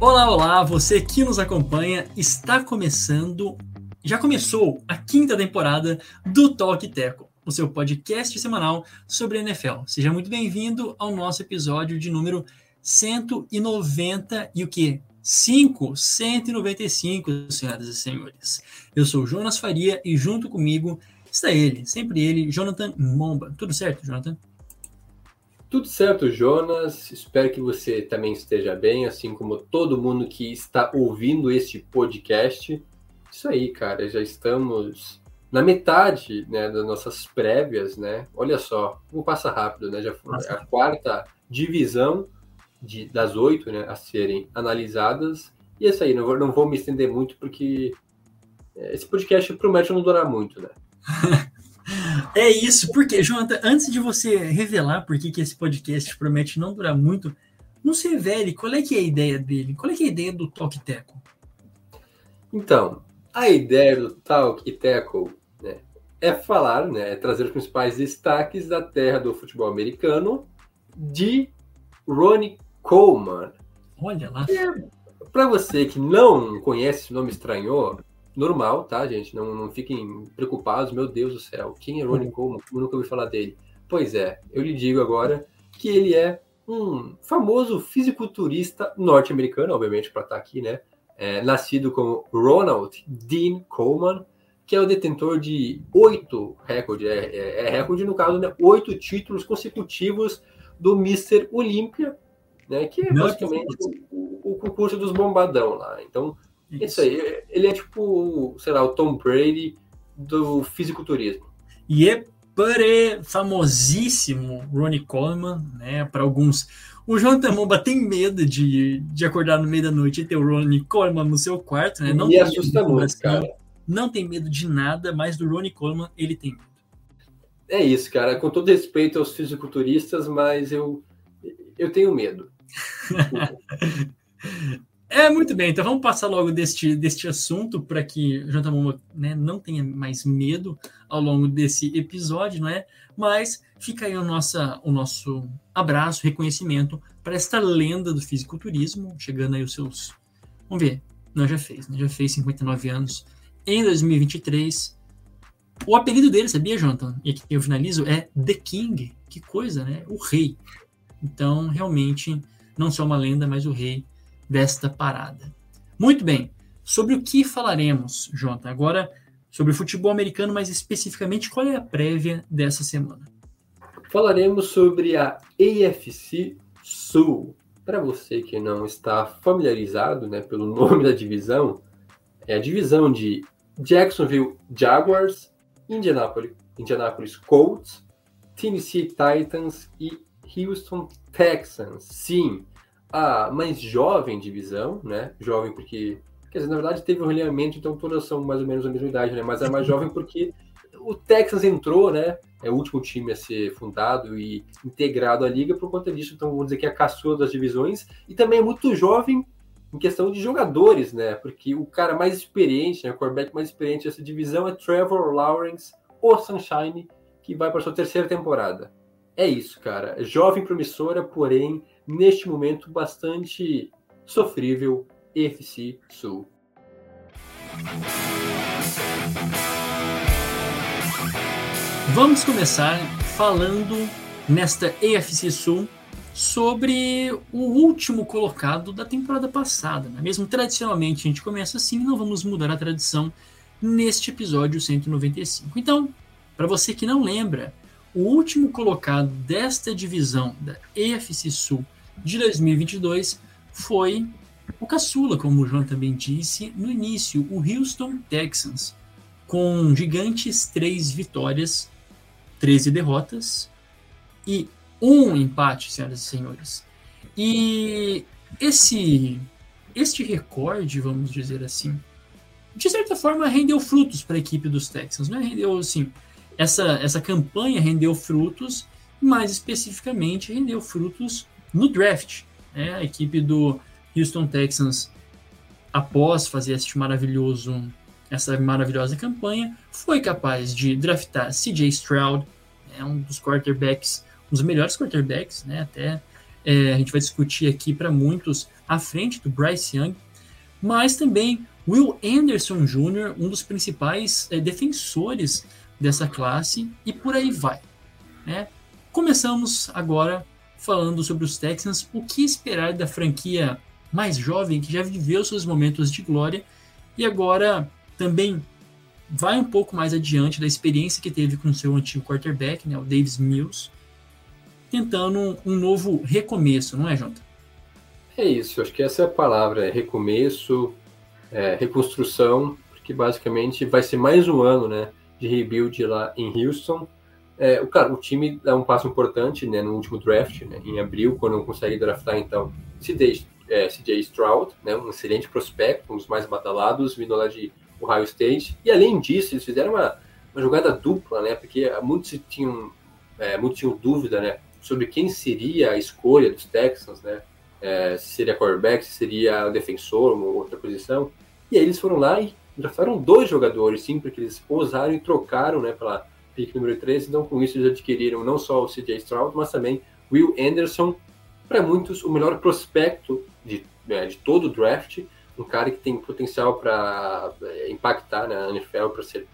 Olá, olá, você que nos acompanha, está começando, já começou a quinta temporada do Talk Teco, o seu podcast semanal sobre NFL. Seja muito bem-vindo ao nosso episódio de número 190 e o que? 5, 195, senhoras e senhores. Eu sou Jonas Faria e junto comigo está ele, sempre ele, Jonathan Momba. Tudo certo, Jonathan? Tudo certo, Jonas. Espero que você também esteja bem, assim como todo mundo que está ouvindo este podcast. Isso aí, cara, já estamos na metade né, das nossas prévias, né? Olha só, como passa rápido, né? Já foi a quarta divisão de, das oito né, a serem analisadas. E é isso aí, não vou, não vou me estender muito, porque é, esse podcast promete não durar muito, né? É isso, porque, Jonathan, antes de você revelar por que, que esse podcast promete não durar muito, não se revele qual é que é a ideia dele, qual é que é a ideia do Talk Teco? Então, a ideia do Talk Teco né, é falar, né, é trazer os principais destaques da terra do futebol americano de Ronnie Coleman. Olha lá. É, Para você que não conhece esse nome estranho, normal, tá, gente? Não, não fiquem preocupados, meu Deus do céu, quem é Ronnie Coleman? Eu nunca ouvi falar dele. Pois é, eu lhe digo agora que ele é um famoso fisiculturista norte-americano, obviamente, para estar tá aqui, né? É, nascido como Ronald Dean Coleman, que é o detentor de oito recordes, é, é, é, recorde no caso, né? Oito títulos consecutivos do Mr. Olympia, né? Que é basicamente o, o concurso dos bombadão lá. Então, isso. Isso aí, ele é tipo, sei lá, o Tom Brady do fisiculturismo. E é famosíssimo Ronnie Coleman, né? Para alguns. O Jonathan Momba tem medo de, de acordar no meio da noite e ter o Ronnie Coleman no seu quarto, né? Não Me assusta muito, cara. Não tem medo de nada, mas do Ronnie Coleman ele tem medo. É isso, cara. Com todo respeito aos fisiculturistas, mas eu, eu tenho medo. É, muito bem. Então vamos passar logo deste, deste assunto para que Momoa né, não tenha mais medo ao longo desse episódio, não é? Mas fica aí o, nossa, o nosso abraço, reconhecimento para esta lenda do fisiculturismo, chegando aí os seus. Vamos ver. Não, já fez, né? Já fez 59 anos. Em 2023. O apelido dele, sabia, Jonathan? E aqui eu finalizo, é The King. Que coisa, né? O rei. Então, realmente, não só uma lenda, mas o rei desta parada. Muito bem, sobre o que falaremos, Jota? Agora, sobre o futebol americano, mas especificamente, qual é a prévia dessa semana? Falaremos sobre a AFC Sul. Para você que não está familiarizado né, pelo nome da divisão, é a divisão de Jacksonville Jaguars, Indianapolis, Indianapolis Colts, Tennessee Titans e Houston Texans. Sim, a mais jovem divisão, né? Jovem porque, quer dizer, na verdade teve um realinhamento, então todas são mais ou menos a mesma idade, né? Mas é mais jovem porque o Texas entrou, né? É o último time a ser fundado e integrado à liga por conta disso, então vamos dizer que é a caçula das divisões e também é muito jovem em questão de jogadores, né? Porque o cara mais experiente, né, o quarterback mais experiente dessa divisão é Trevor Lawrence, o Sunshine, que vai para sua terceira temporada. É isso, cara. Jovem promissora, porém neste momento bastante sofrível EFC Sul. Vamos começar falando nesta EFC Sul sobre o último colocado da temporada passada. Né? Mesmo tradicionalmente a gente começa assim, não vamos mudar a tradição neste episódio 195. Então, para você que não lembra, o último colocado desta divisão da EFC Sul de 2022 foi o caçula, como o João também disse no início, o Houston Texans, com gigantes três vitórias, 13 derrotas e um empate, senhoras e senhores. E esse este recorde, vamos dizer assim, de certa forma, rendeu frutos para a equipe dos Texans. Né? Rendeu, assim, essa, essa campanha rendeu frutos, mais especificamente, rendeu frutos no draft. Né? A equipe do Houston Texans, após fazer esse maravilhoso, essa maravilhosa campanha, foi capaz de draftar CJ Stroud, é um dos quarterbacks, um dos melhores quarterbacks, né? até é, a gente vai discutir aqui para muitos à frente do Bryce Young, mas também Will Anderson Jr., um dos principais é, defensores dessa classe, e por aí vai. Né? Começamos agora falando sobre os Texans, o que esperar da franquia mais jovem que já viveu seus momentos de glória e agora também vai um pouco mais adiante da experiência que teve com seu antigo quarterback, né, o Davis Mills, tentando um novo recomeço, não é, Jonathan? É isso, acho que essa é a palavra, é recomeço, é, reconstrução, porque basicamente vai ser mais um ano né, de rebuild lá em Houston. É, o, cara, o time dá um passo importante né, no último draft, né, em abril, quando consegue draftar, então, CJ, é, CJ Stroud, né, um excelente prospecto, um dos mais badalados, vindo lá de Ohio State. E além disso, eles fizeram uma, uma jogada dupla, né, porque muitos tinham, é, muitos tinham dúvida né, sobre quem seria a escolha dos Texans, né, é, se seria quarterback, se seria defensor, uma outra posição. E aí eles foram lá e draftaram dois jogadores, sim, porque eles ousaram e trocaram né, pela pick número 3. Então, com isso, eles adquiriram não só o CJ Stroud, mas também Will Anderson, para muitos, o melhor prospecto de, né, de todo o draft. Um cara que tem potencial para é, impactar na NFL, para ser,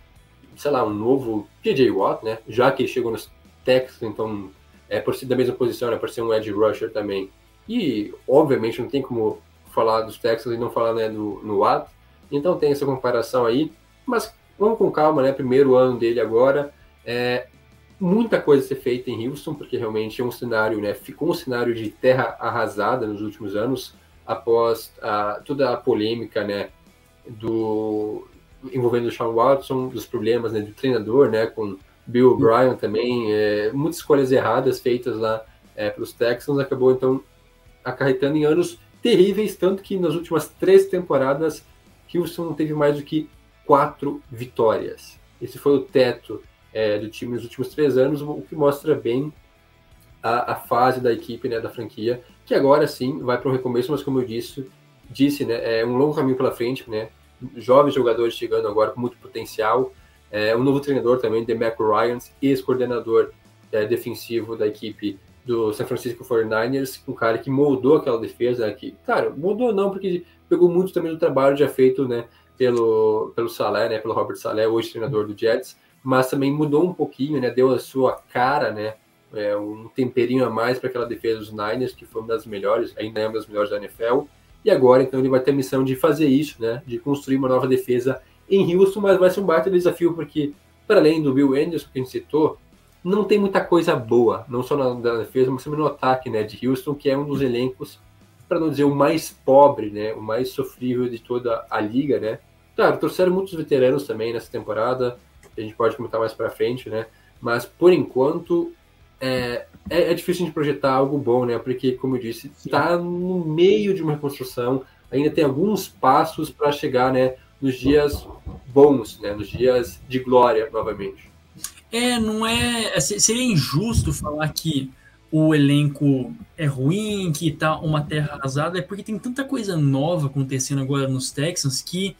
sei lá, um novo PJ Watt, né? Já que ele chegou nos Texans, então é por ser da mesma posição, né? Por ser um edge rusher também. E, obviamente, não tem como falar dos Texans e não falar né, do, no Watt. Então tem essa comparação aí, mas vamos com calma, né? Primeiro ano dele agora. É, muita coisa a ser feita em Houston, porque realmente é um cenário, né? Ficou um cenário de terra arrasada nos últimos anos, após a, toda a polêmica, né? Do envolvendo o Sean Watson, dos problemas né, do treinador, né? Com Bill O'Brien também, é, muitas escolhas erradas feitas lá é, pelos Texans, acabou então acarretando em anos terríveis, tanto que nas últimas três temporadas Houston não teve mais do que quatro vitórias. Esse foi o teto é, do time nos últimos três anos, o que mostra bem a, a fase da equipe, né, da franquia, que agora sim vai para um recomeço, mas como eu disse, disse, né, é um longo caminho pela frente, né, jovens jogadores chegando agora com muito potencial, é, um novo treinador também, Demeco Ryans, ex-coordenador é, defensivo da equipe do San Francisco 49ers, um cara que moldou aquela defesa, que, cara, moldou não, porque pegou muito também do trabalho já feito, né, pelo, pelo Salé, né, pelo Robert Salé, hoje treinador do Jets, mas também mudou um pouquinho, né, deu a sua cara, né, é, um temperinho a mais para aquela defesa dos Niners, que foi uma das melhores, ainda é uma das melhores da NFL, e agora, então, ele vai ter a missão de fazer isso, né, de construir uma nova defesa em Houston, mas vai ser um baita desafio, porque, para além do Bill Anderson, que a gente citou, não tem muita coisa boa, não só na, na defesa, mas também no ataque né, de Houston, que é um dos elencos, para não dizer o mais pobre, né, o mais sofrível de toda a liga. Né. Claro, trouxeram muitos veteranos também nessa temporada, a gente pode comentar mais para frente, né, mas por enquanto é, é, é, difícil de projetar algo bom, né, porque, como eu disse, está no meio de uma reconstrução, ainda tem alguns passos para chegar né, nos dias bons, né, nos dias de glória novamente. É, não é, é. Seria injusto falar que o elenco é ruim, que tá uma terra arrasada, é porque tem tanta coisa nova acontecendo agora nos Texans que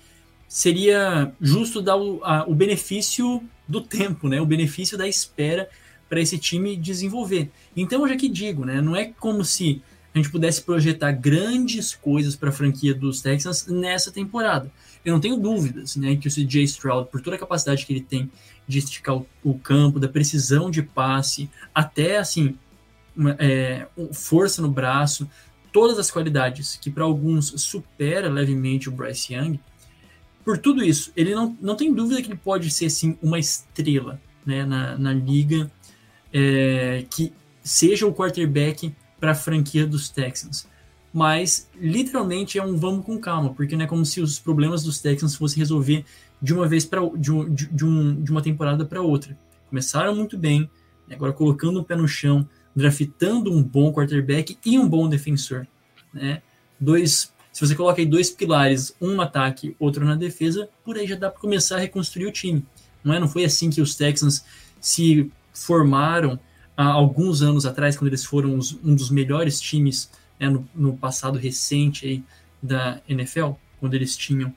seria justo dar o, a, o benefício do tempo, né? O benefício da espera para esse time desenvolver. Então eu já que digo, né? Não é como se a gente pudesse projetar grandes coisas para a franquia dos Texans nessa temporada. Eu não tenho dúvidas, né, que o CJ Stroud, por toda a capacidade que ele tem de esticar o, o campo, da precisão de passe, até assim, uma, é, força no braço, todas as qualidades que para alguns supera levemente o Bryce Young, por tudo isso, ele não, não tem dúvida que ele pode ser assim uma estrela né, na, na liga é, que seja o quarterback para a franquia dos Texans. Mas literalmente é um vamos com calma, porque não é como se os problemas dos Texans fossem resolver de uma vez para de, um, de, um, de uma temporada para outra. Começaram muito bem, agora colocando o pé no chão, draftando um bom quarterback e um bom defensor. Né? Dois, Se você coloca aí dois pilares, um no ataque, outro na defesa, por aí já dá para começar a reconstruir o time. Não é? Não foi assim que os Texans se formaram há alguns anos atrás, quando eles foram os, um dos melhores times né, no, no, passado recente aí da NFL, quando eles tinham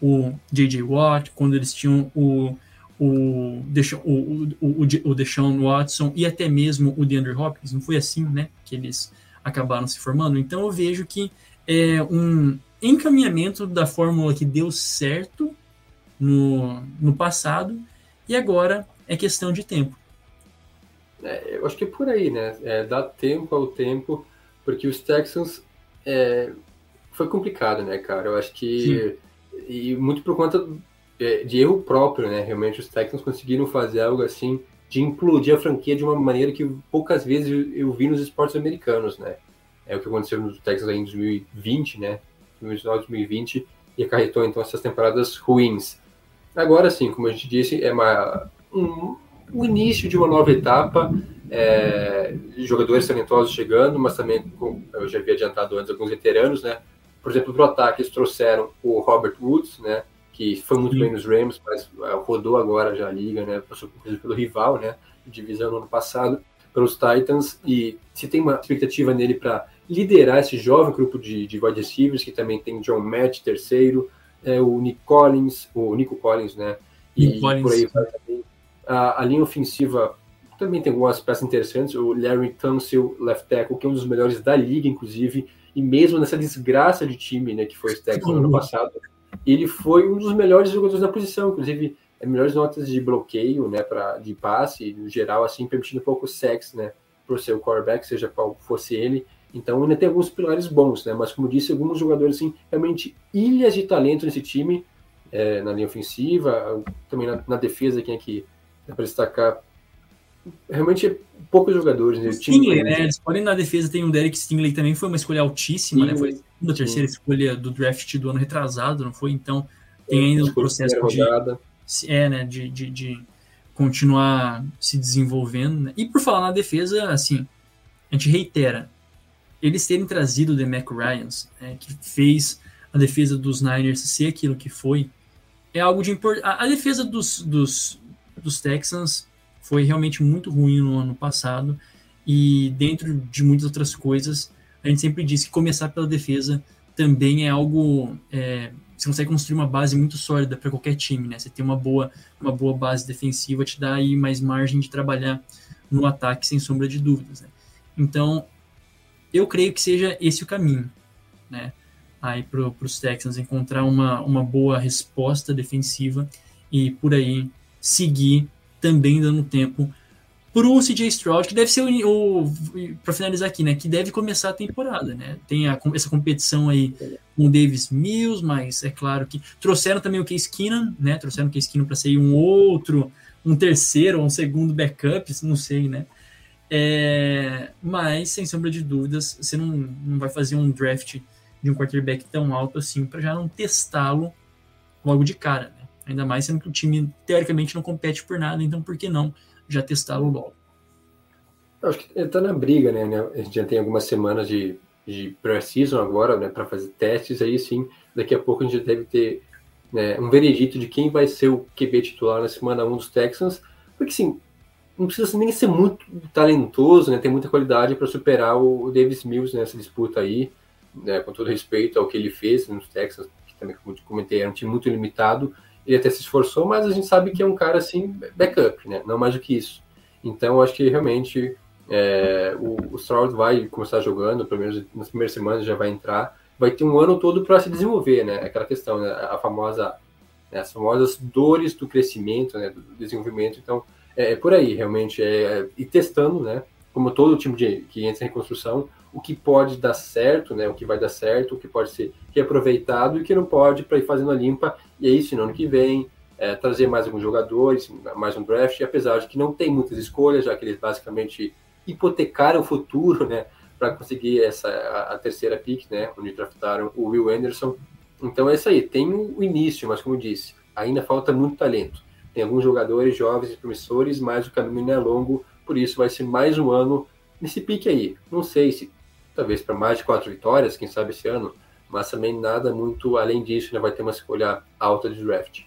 o J.J. Watt, quando eles tinham o, o, Deshaun, o, o, o Deshaun Watson e até mesmo o DeAndre Hopkins. Não foi assim né, que eles acabaram se formando. Então eu vejo que é um encaminhamento da fórmula que deu certo no, no passado e agora é questão de tempo. É, eu acho que é por aí, né? É, dá tempo ao tempo, porque os Texans é, foi complicado, né, cara? Eu acho que. Sim. E muito por conta é, de erro próprio, né? Realmente os Texans conseguiram fazer algo assim de implodir a franquia de uma maneira que poucas vezes eu vi nos esportes americanos, né? É o que aconteceu nos Texans em 2020, né? 2019, e acarretou então essas temporadas ruins. Agora sim, como a gente disse, é uma, um, o início de uma nova etapa, é, jogadores talentosos chegando, mas também, com, eu já havia adiantado antes, alguns veteranos, né? Por exemplo, para o ataque, eles trouxeram o Robert Woods, né? Que foi muito Sim. bem nos Rams, mas é, rodou agora já a liga, né? Passou pelo rival, né? Divisão no ano passado, pelos Titans, e se tem uma expectativa nele para liderar esse jovem grupo de, de wide receivers, que também tem John Matt, terceiro, é, o Nick Collins, o Nico Collins, né? E por aí vai também a, a linha ofensiva também tem algumas peças interessantes. O Larry Tunsil, left tackle, que é um dos melhores da liga, inclusive, e mesmo nessa desgraça de time né, que foi o Texans no ano passado, ele foi um dos melhores jogadores da posição, inclusive é, melhores notas de bloqueio, né, para de passe, no geral, assim, permitindo um pouco sexo, né, para o seu quarterback, seja qual fosse ele. Então ainda tem alguns pilares bons, né, mas como disse, alguns jogadores, assim, realmente ilhas de talento nesse time, é, na linha ofensiva, também na, na defesa, quem é que Dá para destacar realmente poucos jogadores. Né? Stingley, né? Eles podem na defesa tem um Derek Stingley também foi uma escolha altíssima, sim, né? Foi a segunda, terceira escolha do draft do ano retrasado, não foi? Então tem ainda um processo de, é, né, de, de, de, continuar se desenvolvendo. Né? E por falar na defesa, assim, a gente reitera, eles terem trazido o Mac Ryans, né, que fez a defesa dos Niners ser aquilo que foi, é algo de importante. A, a defesa dos, dos, dos Texans foi realmente muito ruim no ano passado e dentro de muitas outras coisas a gente sempre diz que começar pela defesa também é algo é, você consegue construir uma base muito sólida para qualquer time, né? Você tem uma boa uma boa base defensiva te dá aí mais margem de trabalhar no ataque sem sombra de dúvidas, né? Então eu creio que seja esse o caminho, né? Aí para os Texans encontrar uma, uma boa resposta defensiva e por aí seguir também dando tempo para o CJ Stroud, que deve ser o, para finalizar aqui, né, que deve começar a temporada, né? Tem a, essa competição aí com o Davis Mills, mas é claro que trouxeram também o Case Keenan, né? Trouxeram o Case Keenan para ser um outro, um terceiro ou um segundo backup, não sei, né? É, mas sem sombra de dúvidas, você não, não vai fazer um draft de um quarterback tão alto assim para já não testá-lo logo de cara, né? Ainda mais sendo que o time, teoricamente, não compete por nada, então por que não já testá-lo logo? Eu acho que ele tá na briga, né? A gente já tem algumas semanas de, de pré-season agora, né? Para fazer testes, aí sim, daqui a pouco a gente deve ter né, um veredito de quem vai ser o QB titular na semana 1 dos Texans, porque sim, não precisa nem ser muito talentoso, né? Tem muita qualidade para superar o Davis Mills nessa disputa aí, né, com todo respeito ao que ele fez nos Texans, que também, como comentei, era um time muito limitado, ele até se esforçou, mas a gente sabe que é um cara assim, backup, né? Não mais do que isso. Então, acho que realmente é, o, o Stroud vai começar jogando, pelo menos nas primeiras semanas já vai entrar, vai ter um ano todo para se desenvolver, né? Aquela questão, né? A famosa, né? as famosas dores do crescimento, né? Do desenvolvimento. Então, é, é por aí, realmente, é, e testando, né? Como todo time de, que entra em reconstrução, o que pode dar certo, né? O que vai dar certo, o que pode ser reaproveitado e o que não pode para ir fazendo a limpa. E aí, se no ano que vem, é, trazer mais alguns jogadores, mais um draft, apesar de que não tem muitas escolhas, já que eles basicamente hipotecaram o futuro, né? Para conseguir essa a, a, terceira pick, né? Onde draftaram o Will Anderson. Então é isso aí, tem o início, mas como disse, ainda falta muito talento. Tem alguns jogadores jovens e promissores, mas o caminho não é longo, por isso vai ser mais um ano nesse pique aí. Não sei se talvez para mais de quatro vitórias, quem sabe esse ano, mas também nada muito além disso, né? Vai ter uma escolha alta de draft.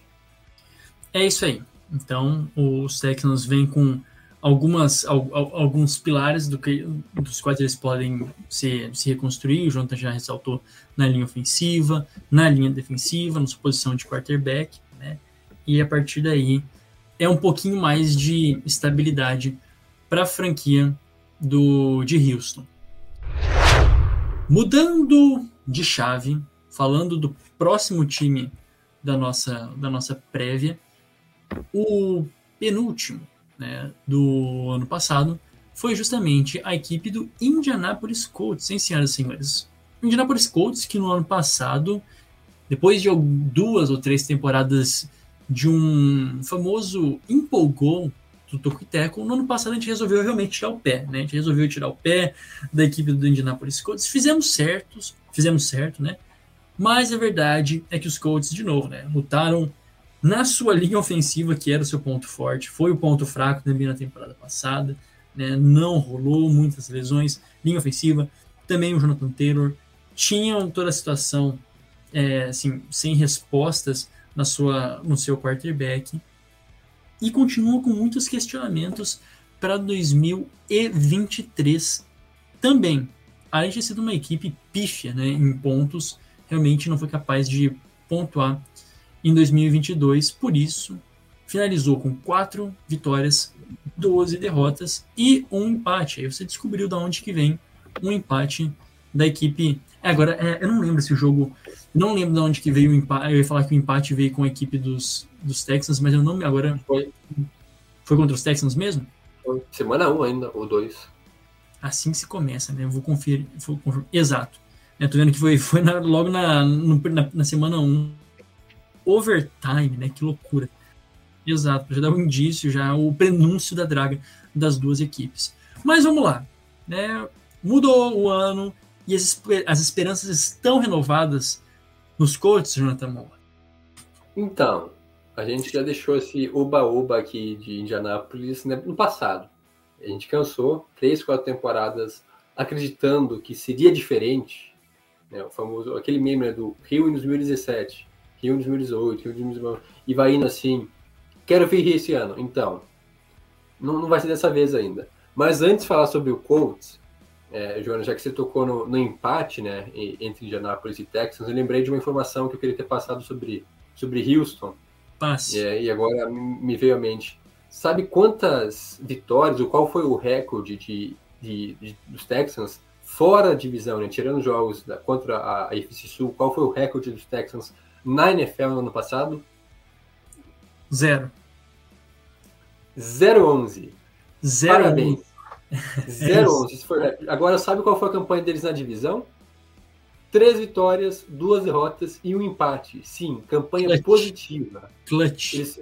É isso aí. Então, os Texans vêm com algumas, alguns pilares do que, dos quais eles podem se, se reconstruir. O Jonathan já ressaltou na linha ofensiva, na linha defensiva, na sua posição de quarterback? E a partir daí é um pouquinho mais de estabilidade para a franquia do de Houston. Mudando de chave, falando do próximo time da nossa, da nossa prévia, o penúltimo né, do ano passado foi justamente a equipe do Indianapolis Colts, hein, senhoras e senhores? Indianapolis Colts, que no ano passado, depois de duas ou três temporadas de um famoso empolgou do Tocuiteco, no ano passado a gente resolveu realmente tirar o pé, né? A gente resolveu tirar o pé da equipe do Indianapolis Colts. Fizemos certos, fizemos certo, né? Mas a verdade é que os Colts, de novo, né, lutaram na sua linha ofensiva, que era o seu ponto forte, foi o ponto fraco também na temporada passada, né? Não rolou muitas lesões, linha ofensiva, também o Jonathan Taylor tinham toda a situação é, assim, sem respostas na sua, no seu quarterback e continua com muitos questionamentos para 2023 também. Além de ter sido uma equipe pífia né, em pontos, realmente não foi capaz de pontuar em 2022, por isso finalizou com quatro vitórias, 12 derrotas e um empate. Aí você descobriu da onde que vem um empate da equipe. É, agora, é, eu não lembro se o jogo. Não lembro de onde que veio o empate. Eu ia falar que o empate veio com a equipe dos, dos Texans, mas eu não me agora. Foi. Foi contra os Texans mesmo? Foi. Semana 1 um ainda, ou 2. Assim que se começa, né? Eu vou conferir. Vou conferir. Exato. Eu tô vendo que foi, foi na, logo na, no, na, na, semana 1. Um. Overtime, né? Que loucura. Exato, já dá um indício, já o prenúncio da draga das duas equipes. Mas vamos lá. Né? Mudou o ano e as, as esperanças estão renovadas nos Colts, Jonathan Moore. Então, a gente já deixou esse oba-oba aqui de Indianápolis né, no passado. A gente cansou três, quatro temporadas acreditando que seria diferente. Né, o famoso, aquele meme né, do Rio em 2017, Rio em 2018, Rio em 2019, e vai indo assim, quero vir esse ano. Então, não, não vai ser dessa vez ainda. Mas antes de falar sobre o Colts, é, Joana, já que você tocou no, no, empate né, entre Indianapolis e Texans, eu lembrei de uma informação que eu queria ter passado sobre, sobre Houston, Passe. É, e agora me veio à mente. Sabe quantas vitórias, ou qual foi o recorde de, de, de dos Texans fora da divisão, né, tirando jogos da, contra a, a Sul, qual foi o recorde dos Texans na NFL no ano passado? Zero. 0-11. Zero Parabéns. 0-11. É agora, sabe qual foi a campanha deles na divisão? Três vitórias, duas derrotas e um empate. Sim, campanha Clutch. positiva. Clutch. Eles,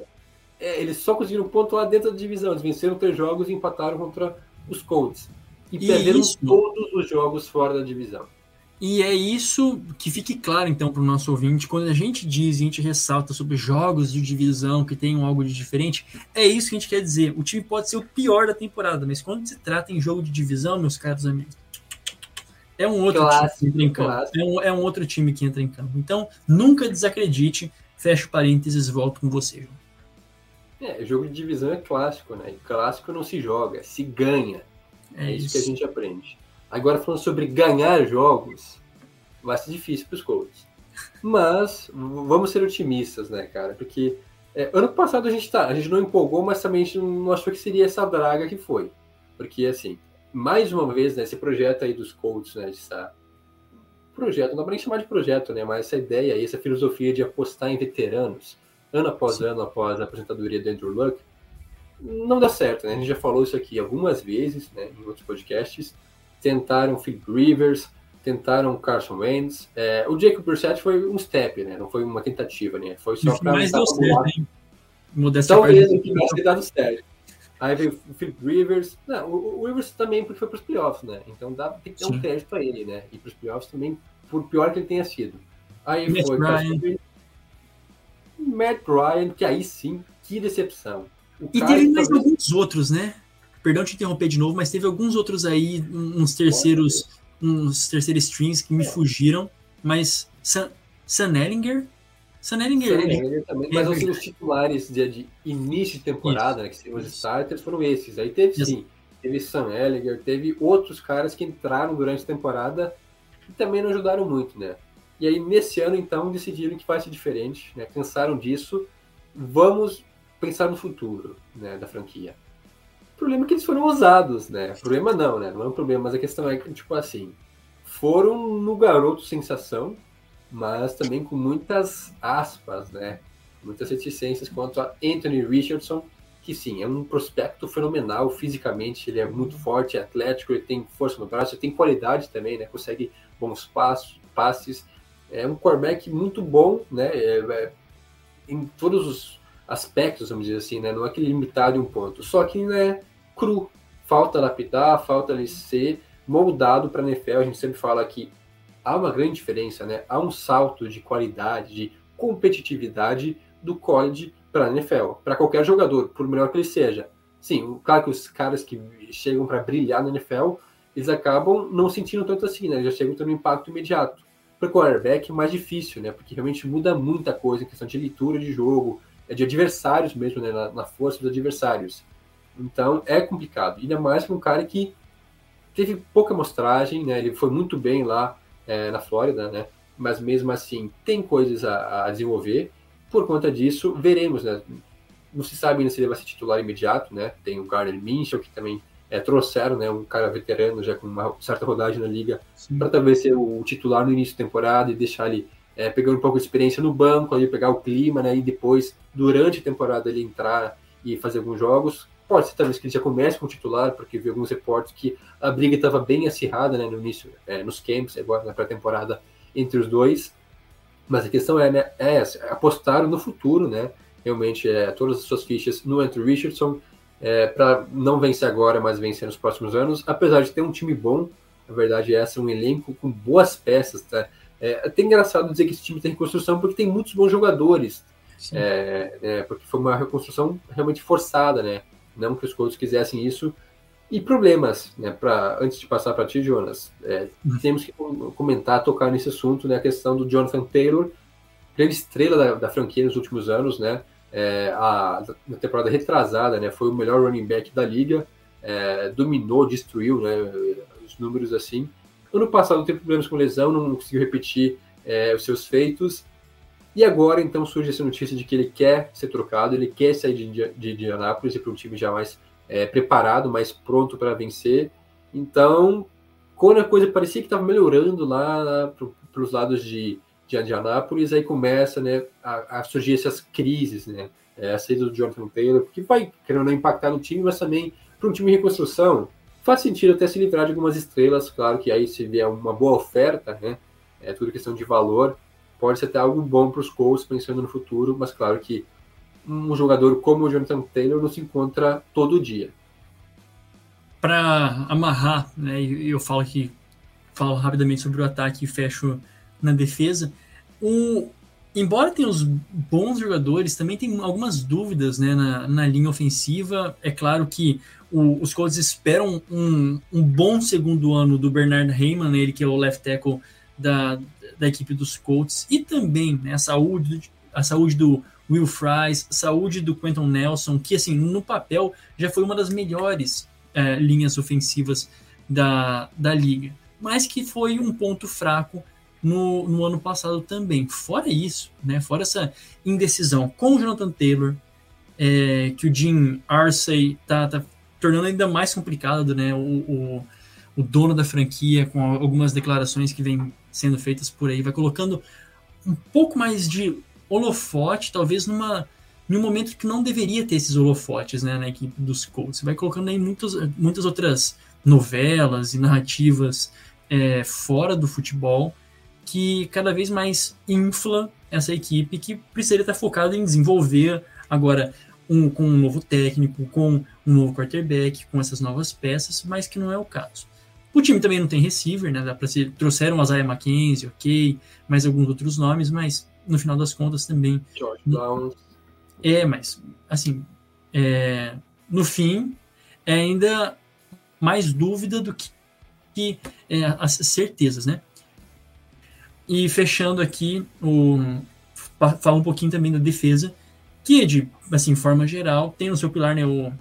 é, eles só conseguiram pontuar dentro da divisão. Eles venceram três jogos e empataram contra os Colts. E, e perderam isso. todos os jogos fora da divisão. E é isso que fique claro, então, para o nosso ouvinte, quando a gente diz e a gente ressalta sobre jogos de divisão que tenham algo de diferente, é isso que a gente quer dizer. O time pode ser o pior da temporada, mas quando se trata em jogo de divisão, meus caros amigos, é um outro clássico, time que entra em campo. É um, é um, outro time que entra em campo. Então, nunca desacredite. Fecha parênteses, volto com você, João. É, jogo de divisão é clássico, né? E clássico não se joga, se ganha. É, é isso, isso, que a gente aprende. Agora, falando sobre ganhar jogos, vai ser difícil para os Colts. Mas vamos ser otimistas, né, cara? Porque é, ano passado a gente, tá, a gente não empolgou, mas também a gente não achou que seria essa draga que foi. Porque, assim, mais uma vez, né, esse projeto aí dos Colts, né, de estar projeto, não dá pra nem chamar de projeto, né, mas essa ideia aí, essa filosofia de apostar em veteranos, ano após Sim. ano após a aposentadoria do Andrew Luck, não dá certo, né, a gente já falou isso aqui algumas vezes, né, em outros podcasts, tentaram Phil Rivers, tentaram Carson Wentz, é, o Jacob Brissett foi um step, né, não foi uma tentativa, né, foi só para... Mais deu certo, hein? Modéstia Talvez o que tivesse dado certo. Aí veio o Philip Rivers. Não, o, o, Rivers também porque foi para os playoffs, né? Então dá, tem que dar um crédito para ele, né? E para os playoffs também, por pior que ele tenha sido. Aí Matt foi Ryan. Matt Ryan, que aí sim, que decepção. O e teve mais também... alguns outros, né? Perdão te interromper de novo, mas teve alguns outros aí, uns terceiros, uns terceiros strings que me fugiram, mas Sam, Sam Ellinger. Sam Ellinger, ele, também, mas assim, os titulares de, de, início de temporada, né, que seriam os starters, foram esses. Aí teve sim, teve Sam Ellinger, teve outros caras que entraram durante a temporada e também não ajudaram muito, né? E aí, nesse ano, então, decidiram que vai ser diferente, né? Cansaram disso, vamos pensar no futuro né, da franquia. O problema é que eles foram ousados, né? Problema não, né? Não é um problema, mas a questão é que, tipo assim, foram no garoto sensação, mas também com muitas aspas, né? Muitas reticências quanto a Anthony Richardson, que sim, é um prospecto fenomenal fisicamente, ele é muito forte, é atlético, ele tem força no braço, ele tem qualidade também, né? Consegue bons passos, passes. É um quarterback muito bom, né? É, é, em todos os aspectos, vamos dizer assim, né? Não é aquele limitado em um ponto. Só que né, cru. Falta adaptar, falta ele ser moldado para a NFL. A gente sempre fala que há uma grande diferença, né? Há um salto de qualidade, de competitividade do college para a NFL, para qualquer jogador, por melhor que ele seja. Sim, claro que os caras que chegam para brilhar na NFL, eles acabam não sentindo tanto assim, né? Eles já chegam tendo um impacto imediato. Para o quarterback é mais difícil, né? Porque realmente muda muita coisa em questão de leitura de jogo, é de adversários mesmo, né? Na, na força dos adversários. Então é complicado. Ainda mais com um cara que teve pouca amostragem, né? Ele foi muito bem lá é, na Flórida, né? Mas mesmo assim tem coisas a, a, desenvolver. Por conta disso, veremos, né? Não se sabe ainda se ele vai ser titular imediato, né? Tem o Gardner Minshew que também é, trouxeram, né? Um cara veterano já com uma certa rodagem na liga para talvez ser o titular no início da temporada e deixar ele é, pegando um pouco de experiência no banco, ali pegar o clima, né? E depois durante a temporada ele entrar e fazer alguns jogos. Pode ser talvez que ele já comece com o titular, porque vi alguns reportes que a briga estava bem acirrada né, no início, é, nos camps, agora na pré-temporada, entre os dois. Mas a questão é, né, é essa, apostaram no futuro, né? Realmente, é, todas as suas fichas no Andrew Richardson, é, para não vencer agora, mas vencer nos próximos anos. Apesar de ter um time bom, a verdade é essa, um elenco com boas peças, tá? É até engraçado dizer que esse time tem reconstrução, porque tem muitos bons jogadores. É, é, porque foi uma reconstrução realmente forçada, né? Não que os Colts quisessem isso. E problemas, né? Pra, antes de passar para ti, Jonas, é, uhum. temos que comentar, tocar nesse assunto, né? A questão do Jonathan Taylor, grande estrela da, da franquia nos últimos anos, né? É, a, na temporada retrasada, né? Foi o melhor running back da liga, é, dominou, destruiu, né? Os números assim. Ano passado teve problemas com lesão, não conseguiu repetir é, os seus feitos e agora, então, surge essa notícia de que ele quer ser trocado, ele quer sair de, de Indianápolis e para um time já mais é, preparado, mais pronto para vencer. Então, quando a coisa parecia que estava melhorando lá para os lados de, de Indianápolis, aí começa né, a, a, surgir essas crises, né? É, a saída do Jonathan Taylor, que vai, querendo impactar no time, mas também para um time de reconstrução, faz sentido até se livrar de algumas estrelas, claro que aí se vier uma boa oferta, né? É tudo questão de valor, pode ser até algo bom para os Colts pensando no futuro, mas claro que um jogador como o Jonathan Taylor não se encontra todo dia. Para amarrar, né, eu falo que falo rapidamente sobre o ataque e fecho na defesa. O, embora tenha os bons jogadores, também tem algumas dúvidas né, na, na linha ofensiva. É claro que o, os Colts esperam um, um, bom segundo ano do Bernard Heyman, né, ele que é o left tackle da, da equipe dos Colts e também né, a, saúde, a saúde do Will Fries, saúde do Quentin Nelson, que assim, no papel já foi uma das melhores é, linhas ofensivas da, da liga, mas que foi um ponto fraco no, no ano passado também. Fora isso, né, fora essa indecisão com o Jonathan Taylor, é, que o Jim Arsey tá, tá tornando ainda mais complicado, né, o, o, o dono da franquia, com algumas declarações que vem sendo feitas por aí, vai colocando um pouco mais de holofote, talvez numa em um momento que não deveria ter esses holofotes né, na equipe dos Colts. Vai colocando aí muitas, muitas outras novelas e narrativas é, fora do futebol que cada vez mais infla essa equipe que precisaria estar focada em desenvolver agora um, com um novo técnico, com um novo quarterback, com essas novas peças, mas que não é o caso. O time também não tem receiver, né? Dá para ser, trouxeram o Isaiah McKenzie, ok, mais alguns outros nomes, mas no final das contas também. George Brown. É, mas assim, é, no fim, é ainda mais dúvida do que, que é, as certezas, né? E fechando aqui, o, fala um pouquinho também da defesa, que de assim, forma geral, tem no seu pilar né, o,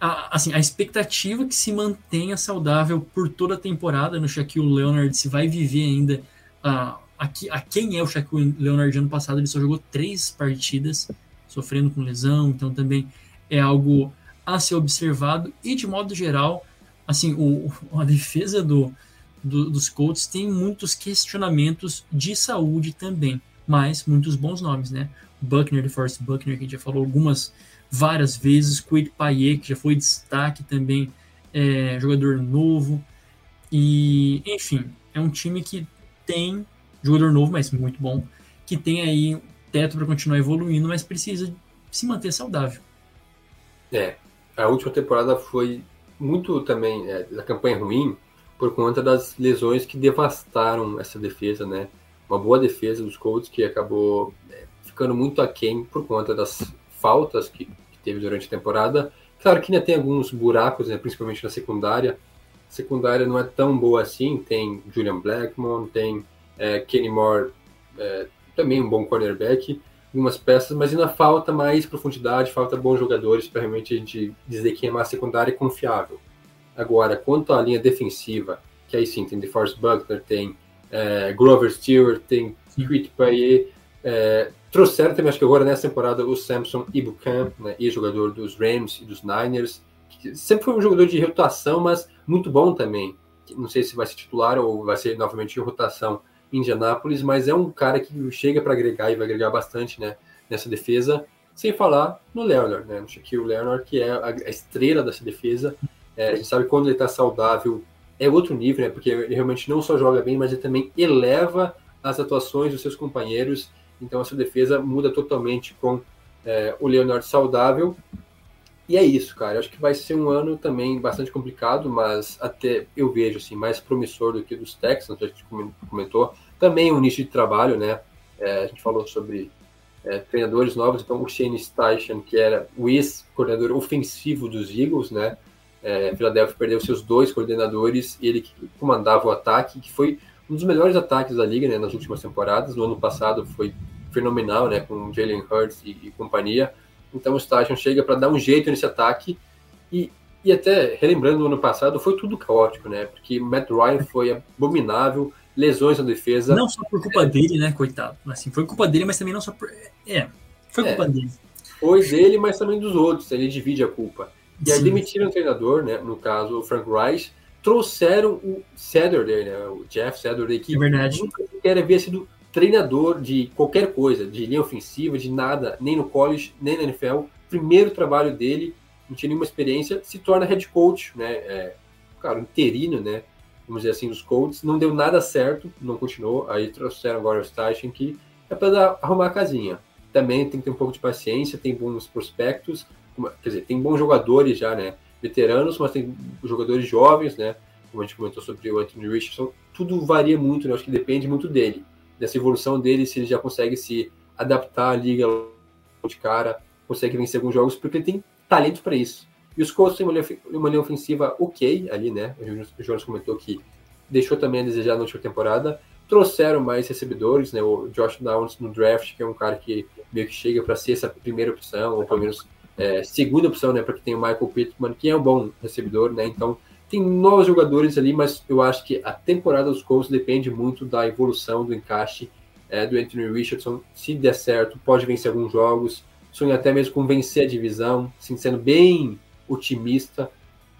a, assim, a expectativa que se mantenha saudável por toda a temporada no Shaquille Leonard, se vai viver ainda a, a, a quem é o Shaquille Leonard ano passado, ele só jogou três partidas, sofrendo com lesão, então também é algo a ser observado, e de modo geral, assim, o, a defesa do, do, dos Colts tem muitos questionamentos de saúde também, mas muitos bons nomes, né? Buckner, de Forrest Buckner, que a gente já falou algumas, várias vezes, Quade Payet, que já foi destaque também, é, jogador novo, e, enfim, é um time que tem jogador novo, mas muito bom, que tem aí teto para continuar evoluindo, mas precisa se manter saudável. É, a última temporada foi muito também é, da campanha ruim por conta das lesões que devastaram essa defesa, né? Uma boa defesa dos Colts que acabou é, ficando muito aquém por conta das faltas que, que, teve durante a temporada. Claro que ainda tem alguns buracos, né, principalmente na secundária. A secundária não é tão boa assim. Tem Julian Blackmon, tem é, Kenny Moore, é, também um bom cornerback, algumas peças, mas ainda falta mais profundidade, falta bons jogadores para realmente a gente dizer que é uma secundária confiável. Agora, quanto à linha defensiva, que aí sim tem DeForest Buckner, tem é, Grover Stewart, tem Quit Payet, é, trouxeram também, acho que agora nessa temporada, o Samson Ibukan, né, ex-jogador dos Rams e dos Niners, que sempre foi um jogador de rotação, mas muito bom também. Não sei se vai ser titular ou vai ser novamente em rotação Indianápolis, mas é um cara que chega para agregar e vai agregar bastante né, nessa defesa, sem falar no Leonard, né, no Shaquille Leonard, que é a estrela dessa defesa. É, a gente sabe que quando ele está saudável é outro nível, né, porque ele realmente não só joga bem, mas ele também eleva as atuações dos seus companheiros. Então essa defesa muda totalmente com é, o Leonard saudável e é isso, cara. Acho que vai ser um ano também bastante complicado, mas até eu vejo assim mais promissor do que dos Texans, a gente comentou. Também um nicho de trabalho, né? É, a gente falou sobre é, treinadores novos, então o Shane Steichen, que era o ex-coordenador ofensivo dos Eagles, né? É, Philadelphia perdeu seus dois coordenadores, ele que comandava o ataque, que foi um dos melhores ataques da liga né, nas últimas temporadas. No ano passado foi fenomenal, né? Com Jalen Hurts e, e companhia. Então o Station chega para dar um jeito nesse ataque e, e até relembrando o ano passado foi tudo caótico, né? Porque Matt Ryan foi abominável, lesões na defesa. Não só por culpa é. dele, né, coitado. Assim, foi culpa dele, mas também não só por é, foi culpa é. dele. Foi dele, mas também dos outros. Ele divide a culpa. E Sim. aí demitiram o treinador, né? No caso, o Frank Reich, trouxeram o Saturday, né? O Jeff Saturday, que é verdade. nunca sequer havia sido treinador de qualquer coisa, de linha ofensiva, de nada, nem no college, nem na NFL. Primeiro trabalho dele, não tinha nenhuma experiência, se torna head coach, né? É, cara, interino, né? Vamos dizer assim, dos Colts. Não deu nada certo, não continuou. Aí trouxeram agora o Steichen, que é para arrumar a casinha. Também tem que ter um pouco de paciência, tem bons prospectos, quer dizer, tem bons jogadores já, né? Veteranos, mas tem jogadores jovens, né? Como a gente comentou sobre o Anthony Richardson. Tudo varia muito, né? Acho que depende muito dele dessa evolução dele, se ele já consegue se adaptar à liga de cara, consegue vencer alguns jogos, porque ele tem talento para isso. E os Colts têm uma linha, ofensiva ok ali, né? O Jonas comentou que deixou também a desejar na última temporada. Trouxeram mais recebedores, né? O Josh Downs no draft, que é um cara que meio que chega para ser essa primeira opção, ou pelo menos é, segunda opção, né? Porque tem o Michael Pittman, que é um bom recebedor, né? Então tem novos jogadores ali, mas eu acho que a temporada dos Colts depende muito da evolução do encaixe é, do Anthony Richardson. Se der certo, pode vencer alguns jogos, sonha até mesmo com vencer a divisão, assim, sendo bem otimista,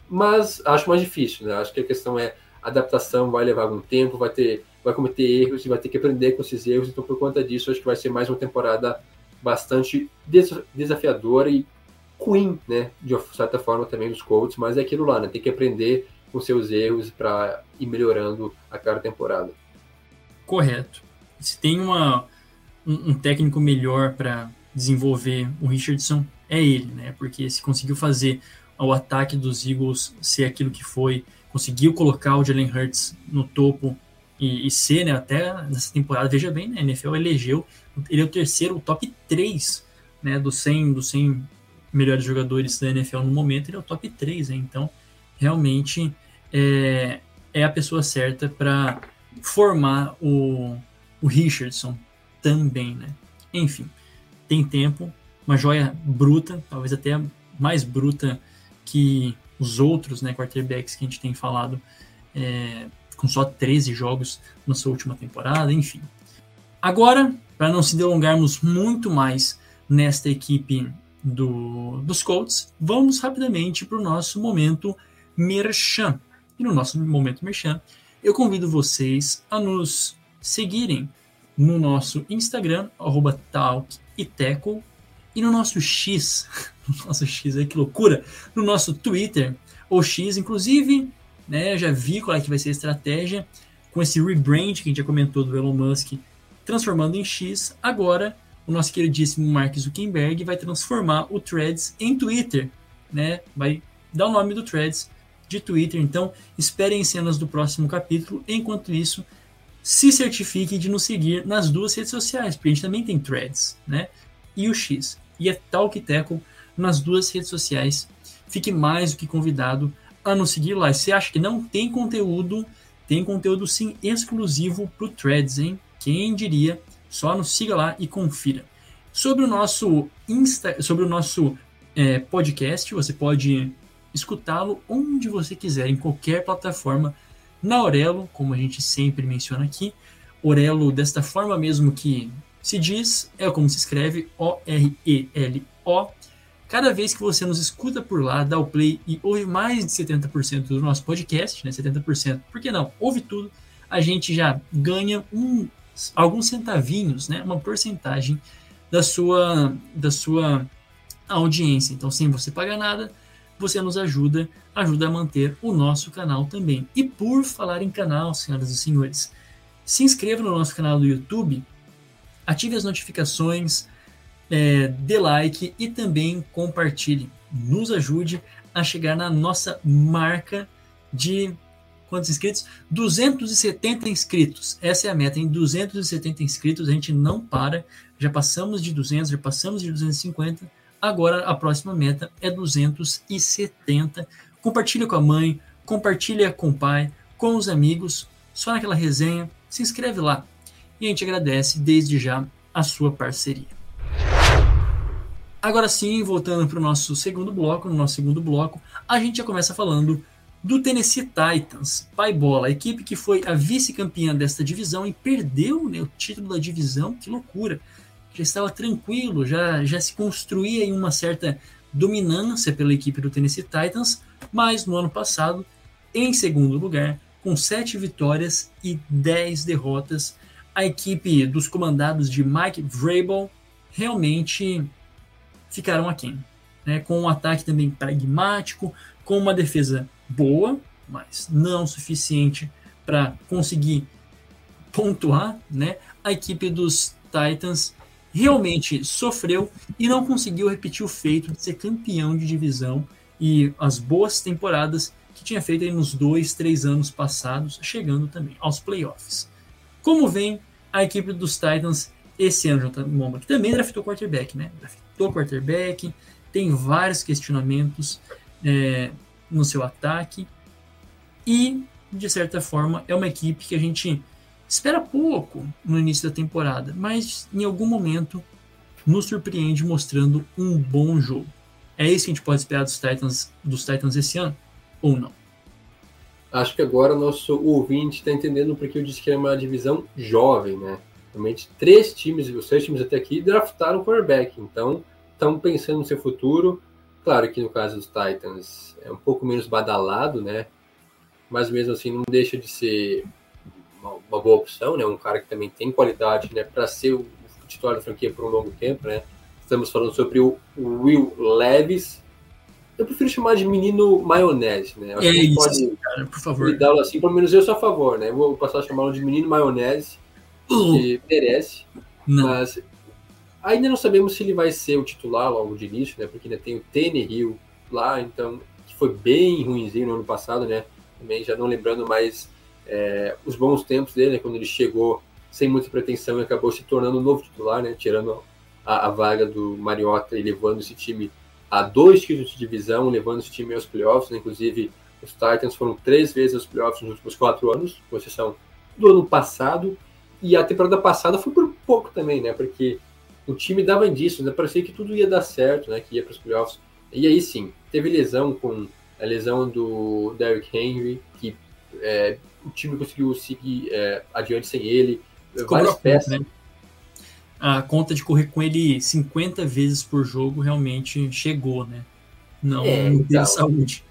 mas acho mais difícil, né? Acho que a questão é adaptação, vai levar algum tempo, vai ter, vai cometer erros e vai ter que aprender com esses erros. Então, por conta disso, acho que vai ser mais uma temporada bastante desafiadora e ruim, né, de certa forma também dos Colts, mas é aquilo lá, né, tem que aprender com seus erros para ir melhorando a cada temporada. Correto. Se tem uma, um, um técnico melhor para desenvolver o Richardson, é ele, né, porque se conseguiu fazer o ataque dos Eagles ser aquilo que foi, conseguiu colocar o Jalen Hurts no topo e, e ser, né, até nessa temporada, veja bem, né, a NFL elegeu, ele é o terceiro, o top 3, né, dos 100, dos 100 melhores jogadores da NFL no momento, ele é o top 3, né? Então, realmente é, é a pessoa certa para formar o, o Richardson também, né? Enfim, tem tempo, uma joia bruta, talvez até mais bruta que os outros né, quarterbacks que a gente tem falado, é, com só 13 jogos na sua última temporada, enfim. Agora, para não se delongarmos muito mais nesta equipe do, dos Colts, vamos rapidamente para o nosso momento merchan. E no nosso momento merchan, eu convido vocês a nos seguirem no nosso Instagram, arroba e no nosso X, no nosso X, aí que loucura, no nosso Twitter, o X, inclusive, né, já vi qual é que vai ser a estratégia com esse rebrand que a gente já comentou do Elon Musk, transformando em X, agora o nosso queridíssimo Mark Zuckerberg vai transformar o Threads em Twitter, né? Vai dar o nome do Threads de Twitter. Então, esperem cenas do próximo capítulo. Enquanto isso, se certifique de nos seguir nas duas redes sociais, porque a gente também tem Threads, né? E o X. E é Talk Tackle nas duas redes sociais. Fique mais do que convidado a nos seguir lá. E se acha que não tem conteúdo, tem conteúdo sim exclusivo para o Threads, hein? Quem diria? Só nos siga lá e confira. Sobre o nosso Insta, sobre o nosso é, podcast, você pode escutá-lo onde você quiser, em qualquer plataforma, na Aurelo, como a gente sempre menciona aqui. Orelo, desta forma mesmo que se diz, é como se escreve, O-R-E-L-O. Cada vez que você nos escuta por lá, dá o play e ouve mais de 70% do nosso podcast, né? 70%, por que não? Ouve tudo, a gente já ganha um alguns centavinhos, né, uma porcentagem da sua, da sua audiência. Então, sem você pagar nada, você nos ajuda, ajuda a manter o nosso canal também. E por falar em canal, senhoras e senhores, se inscreva no nosso canal do YouTube, ative as notificações, é, dê like e também compartilhe. Nos ajude a chegar na nossa marca de quantos inscritos? 270 inscritos. Essa é a meta. Em 270 inscritos, a gente não para. Já passamos de 200, já passamos de 250. Agora a próxima meta é 270. Compartilha com a mãe, compartilha com o pai, com os amigos, só naquela resenha. Se inscreve lá. E a gente agradece desde já a sua parceria. Agora sim, voltando para o nosso segundo bloco, no nosso segundo bloco, a gente já começa falando do Tennessee Titans, pai bola, a equipe que foi a vice-campeã desta divisão e perdeu né, o título da divisão, que loucura. Já estava tranquilo, já, já se construía em uma certa dominância pela equipe do Tennessee Titans, mas no ano passado, em segundo lugar, com sete vitórias e dez derrotas, a equipe dos comandados de Mike Vrabel realmente ficaram aquém. Né, com um ataque também pragmático, com uma defesa boa, mas não suficiente para conseguir pontuar, né? A equipe dos Titans realmente sofreu e não conseguiu repetir o feito de ser campeão de divisão e as boas temporadas que tinha feito nos dois, três anos passados, chegando também aos playoffs. Como vem a equipe dos Titans esse ano, Jonathan Momba, que também draftou quarterback, né? Draftou quarterback, tem vários questionamentos. É, no seu ataque. E, de certa forma, é uma equipe que a gente espera pouco no início da temporada, mas em algum momento nos surpreende mostrando um bom jogo. É isso que a gente pode esperar dos Titans, dos Titans esse ano? Ou não? Acho que agora nosso ouvinte está entendendo porque eu disse que é uma divisão jovem, né? Realmente, três times, os três times até aqui, draftaram o quarterback. Então, estão pensando no seu futuro. Claro que no caso dos Titans é um pouco menos badalado, né? Mas mesmo assim não deixa de ser uma, uma boa opção, né? Um cara que também tem qualidade, né? Para ser o titular da franquia por um longo tempo, né? Estamos falando sobre o Will Levis. Eu prefiro chamar de menino maionese, né? É isso, pode cara, por favor. Dá-lo assim, pelo menos eu sou a favor, né? Eu vou passar a chamá-lo de menino maionese, uh. que merece. Não. Mas Ainda não sabemos se ele vai ser o titular logo de início, né? Porque ainda tem o Hill lá, então, que foi bem ruimzinho no ano passado, né? Também já não lembrando mais é, os bons tempos dele, né? quando ele chegou sem muita pretensão e acabou se tornando o novo titular, né? Tirando a, a, vaga do Mariota e levando esse time a dois títulos de divisão, levando esse time aos playoffs, né? Inclusive, os Titans foram três vezes aos playoffs nos últimos quatro anos, com exceção do ano passado. e a temporada passada foi por pouco também, né? Porque o time dava indícios, né? Parecia que tudo ia dar certo, né? Que ia para os playoffs. E aí sim, teve lesão com a lesão do Derrick Henry, que é, o time conseguiu seguir é, adiante sem ele. Ficou várias peças. Né? A conta de correr com ele 50 vezes por jogo realmente chegou, né? Não, é, não então, saúde.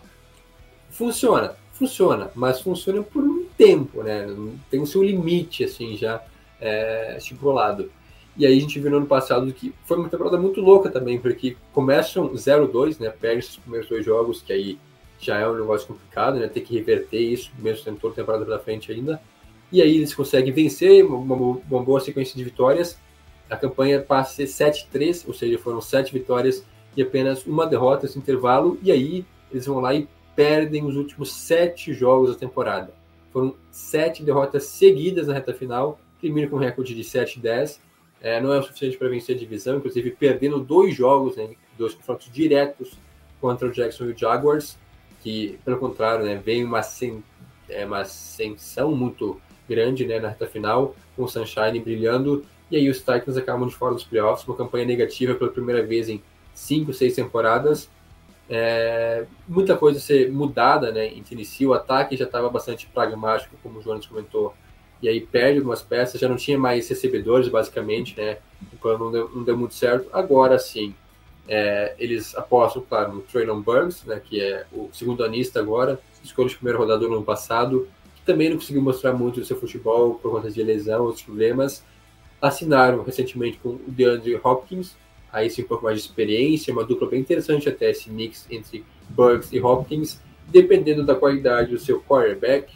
Funciona, funciona, mas funciona por um tempo, né? Tem o seu limite, assim, já é, estipulado. E aí a gente viu no ano passado que foi uma temporada muito louca também, porque começam 0-2, né? Perde os primeiros dois jogos, que aí já é um negócio complicado, né? Ter que reverter isso, mesmo tendo toda a temporada pela frente ainda. E aí eles conseguem vencer uma, uma boa sequência de vitórias. A campanha passa a ser 7-3, ou seja, foram sete vitórias e apenas uma derrota nesse intervalo. E aí eles vão lá e perdem os últimos sete jogos da temporada. Foram sete derrotas seguidas na reta final, termina com um recorde de 7-10 é, não é o suficiente para vencer a divisão, inclusive perdendo dois jogos, né, dois confrontos diretos contra o Jacksonville Jaguars, que, pelo contrário, né, vem uma, sen, é, uma ascensão muito grande né, na reta final, com o Sunshine brilhando, e aí os Titans acabam de fora dos playoffs, uma campanha negativa pela primeira vez em cinco, seis temporadas, é, muita coisa ser mudada, né, em Tennessee, o ataque já estava bastante pragmático, como o Jonas comentou, e aí perde algumas peças, já não tinha mais recebedores, basicamente, né? O plano não deu, não deu muito certo. Agora sim, é, eles apostam, claro, no Traylon Burns, né, que é o segundo anista agora, escolha de primeiro rodador no ano passado, que também não conseguiu mostrar muito do seu futebol por conta de lesão, outros problemas. Assinaram recentemente com o DeAndre Hopkins, aí sim um pouco mais de experiência, uma dupla bem interessante até esse mix entre Burks e Hopkins, dependendo da qualidade do seu quarterback,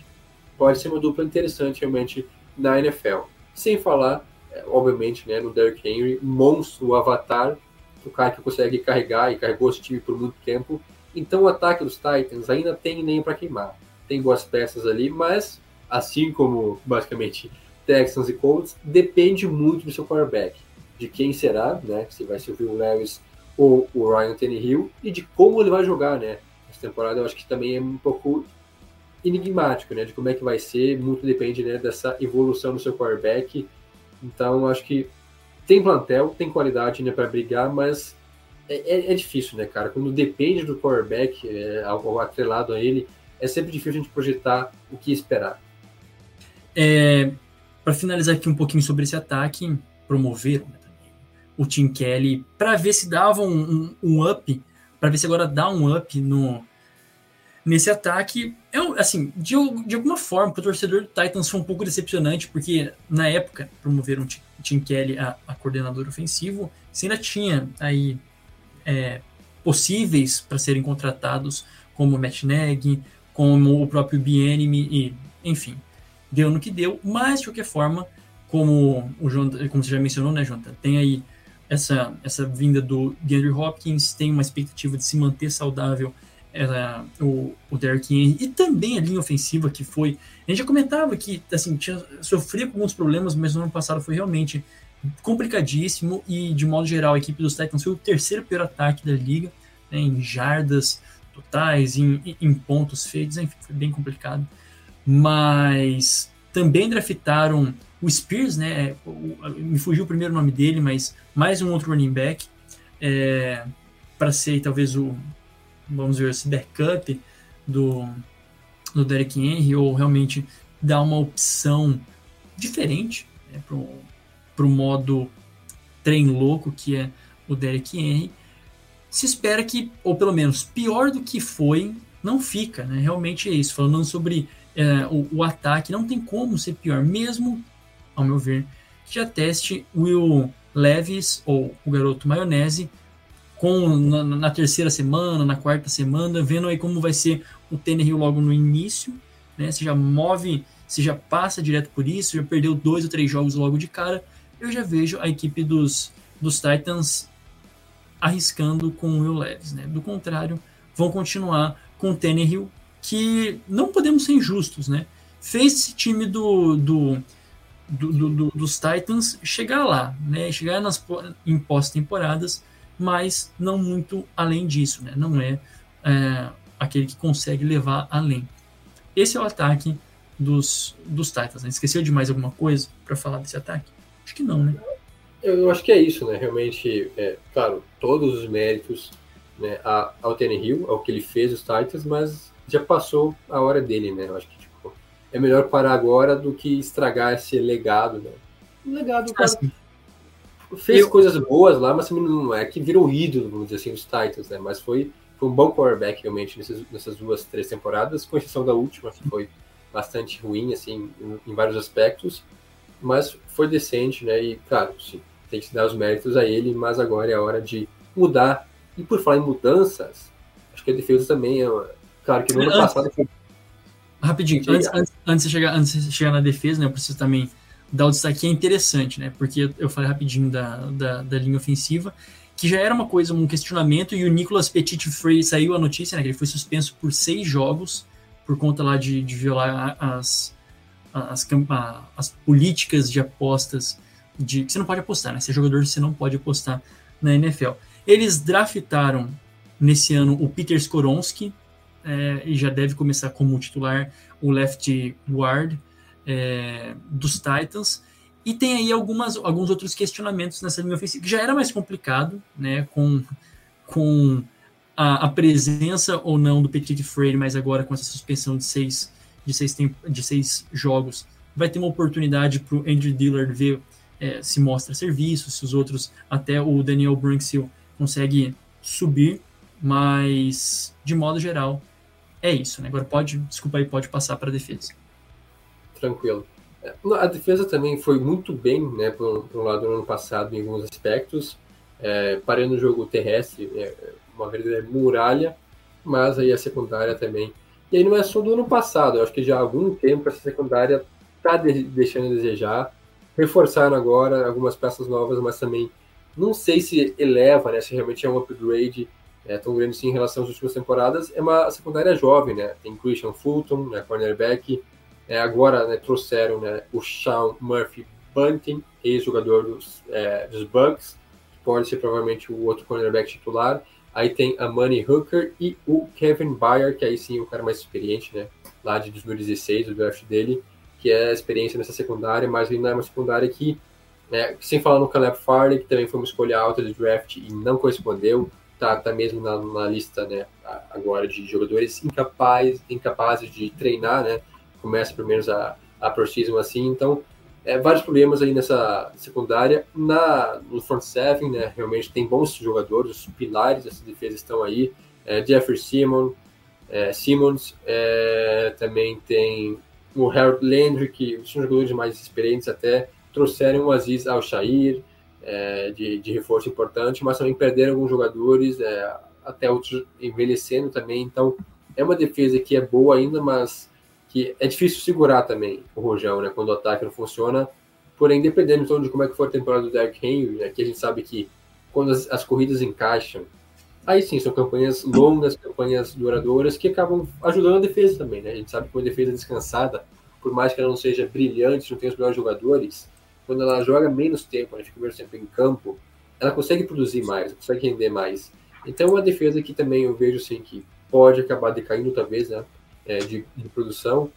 pode ser uma dupla interessante realmente na NFL. Sem falar, é, obviamente, né, no Derrick Henry, monstro, o avatar, o cara que consegue carregar e carregou esse time por muito tempo. Então o ataque dos Titans ainda tem nem para queimar. Tem boas peças ali, mas assim como basicamente Texans e Colts, depende muito do seu quarterback, de quem será, né? Se vai ser o Will Levis ou o Ryan Tannehill e de como ele vai jogar, né? Essa temporada eu acho que também é um pouco enigmático, né? De como é que vai ser, muito depende né, dessa evolução do seu quarterback. Então, acho que tem plantel, tem qualidade né, para brigar, mas é, é, é, difícil, né, cara? Quando depende do quarterback, é, algo atrelado a ele, é sempre difícil a gente projetar o que esperar. É, para finalizar aqui um pouquinho sobre esse ataque, promoveram né, o Tim Kelly para ver se dava um, um, um up, para ver se agora dá um up no, nesse ataque. É, assim, de, de alguma forma, para o torcedor do Titans foi um pouco decepcionante, porque na época promoveram Tim Kelly a, a coordenador ofensivo, você ainda tinha aí é, possíveis para serem contratados, como o Matt Nagy, como o próprio Bienemy, e enfim, deu no que deu, mas de qualquer forma, como o João, como você já mencionou, né, Jonathan, tem aí essa, essa vinda do DeAndre Hopkins, tem uma expectativa de se manter saudável era o, o Derrick Henry e também a linha ofensiva que foi. A gente já comentava que assim, tinha sofrido com alguns problemas, mas no ano passado foi realmente complicadíssimo e, de modo geral, a equipe dos Titans foi o terceiro pior ataque da liga, né, em jardas totais, em, em pontos feitos, enfim, foi bem complicado. Mas também draftaram o Spears, né? O, me fugiu o primeiro nome dele, mas mais um outro running back é, para ser talvez o vamos ver, esse backup do, do Derek Henry, ou realmente dar uma opção diferente né, para o modo trem louco que é o Derek Henry, se espera que, ou pelo menos pior do que foi, não fica, né? Realmente é isso. Falando sobre é, o, o, ataque, não tem como ser pior, mesmo, ao meu ver, que já teste Will Levis, ou o garoto maionese, com na, na, terceira semana, na quarta semana, vendo aí como vai ser o Tannehill logo no início, né? Você já move, você já passa direto por isso, já perdeu dois ou três jogos logo de cara. Eu já vejo a equipe dos, dos Titans arriscando com o Will Levis, né? Do contrário, vão continuar com o Tannehill, que não podemos ser injustos, né? Fez esse time do, do, do, do dos Titans chegar lá, né? Chegar nas, em pós-temporadas mas não muito além disso, né? Não é, é aquele que consegue levar além. Esse é o ataque dos, dos Titans. Né? Esqueceu de mais alguma coisa para falar desse ataque? Acho que não, né? Eu acho que é isso, né? Realmente, é, claro, todos os méritos né, ao Hill, ao que ele fez os Titans, mas já passou a hora dele, né? Eu acho que tipo, é melhor parar agora do que estragar esse legado, né? O legado, cara, assim, fez eu... coisas boas lá, mas não é que virou ídolo, vamos dizer assim, dos Titans, né? Mas foi, foi um bom quarterback realmente nessas, nessas duas, três temporadas, com exceção da última, que foi bastante ruim, assim, em, em vários aspectos, mas foi decente, né? E, claro, sim, tem que se dar os méritos a ele, mas agora é a hora de mudar. E por falar em mudanças, acho que a defesa também é. Claro que no ano passado foi. Rapidinho, antes, antes, antes, de chegar, antes de chegar na defesa, né, eu preciso também dar o destaque que é interessante, né? Porque eu falei rapidinho da, da, da, linha ofensiva, que já era uma coisa, um questionamento, e o Nicolas Petit Frey saiu a notícia, né? Que ele foi suspenso por seis jogos por conta lá de, de violar as, as, as políticas de apostas de você não pode apostar, né? Ser jogador você não pode apostar na NFL. Eles draftaram nesse ano o Peter Skoronski é, e já deve começar como titular o left guard é, dos Titans. E tem aí algumas, alguns outros questionamentos nessa linha ofensiva, que já era mais complicado, né? Com, com a, a presença ou não do Petit Freire, mas agora com essa suspensão de seis, de seis, de seis jogos, vai ter uma oportunidade para o Andrew Dillard ver é, se mostra serviço, se os outros, até o Daniel Brunxill consegue subir, mas de modo geral é isso, né? Agora pode, desculpa aí, pode passar para a defesa. Tranquilo. É, a defesa também foi muito bem, né, por, por um lado, no ano passado, em alguns aspectos, é, parando o jogo terrestre, é, uma verdadeira muralha, mas aí a secundária também. E aí não é só do ano passado, eu acho que já há algum tempo essa secundária está de, deixando a desejar, reforçaram agora algumas peças novas, mas também não sei se eleva, né, se realmente é um upgrade é, tão grande assim em relação às últimas temporadas. É uma secundária jovem, né? Tem Christian Fulton, né, cornerback. É, agora né, trouxeram né, o Sean Murphy Bunting, ex-jogador dos, é, dos Bucks, que pode ser provavelmente o outro cornerback titular. Aí tem a Money Hooker e o Kevin Bayer, que aí sim é o cara mais experiente, né? Lá de 2016, o draft dele que é a experiência nessa secundária, mas ainda é uma secundária que, né, sem falar no Caleb Farley, que também foi uma escolha alta de draft e não correspondeu, tá, tá mesmo na, na lista né, agora de jogadores incapazes, incapazes de treinar, né, começa menos a, a pro-season assim, então é, vários problemas aí nessa secundária. Na, no front seven, né, realmente tem bons jogadores, os pilares dessa defesa estão aí. É, Jeffrey Simon, é, Simmons, é, também tem o Harold Landry, que são jogadores mais experientes até, trouxeram o Aziz Al-Shair, é, de, de, reforço importante, mas também perderam alguns jogadores, é, até outros envelhecendo também. Então, é uma defesa que é boa ainda, mas que é difícil segurar também o Rojão, né, quando o ataque não funciona. Porém, dependendo então, de como é que for a temporada do Derrick Henry, né, que a gente sabe que quando as, as corridas encaixam, aí sim, são campanhas longas, campanhas duradouras, que acabam ajudando a defesa também, né? A gente sabe que uma defesa descansada, por mais que ela não seja brilhante, não tenha os melhores jogadores, quando ela joga menos tempo, ela fica menos tempo em campo, ela consegue produzir mais, consegue render mais. Então, é uma defesa que também eu vejo assim, que pode acabar decaindo, talvez, né? É, de, de, produção,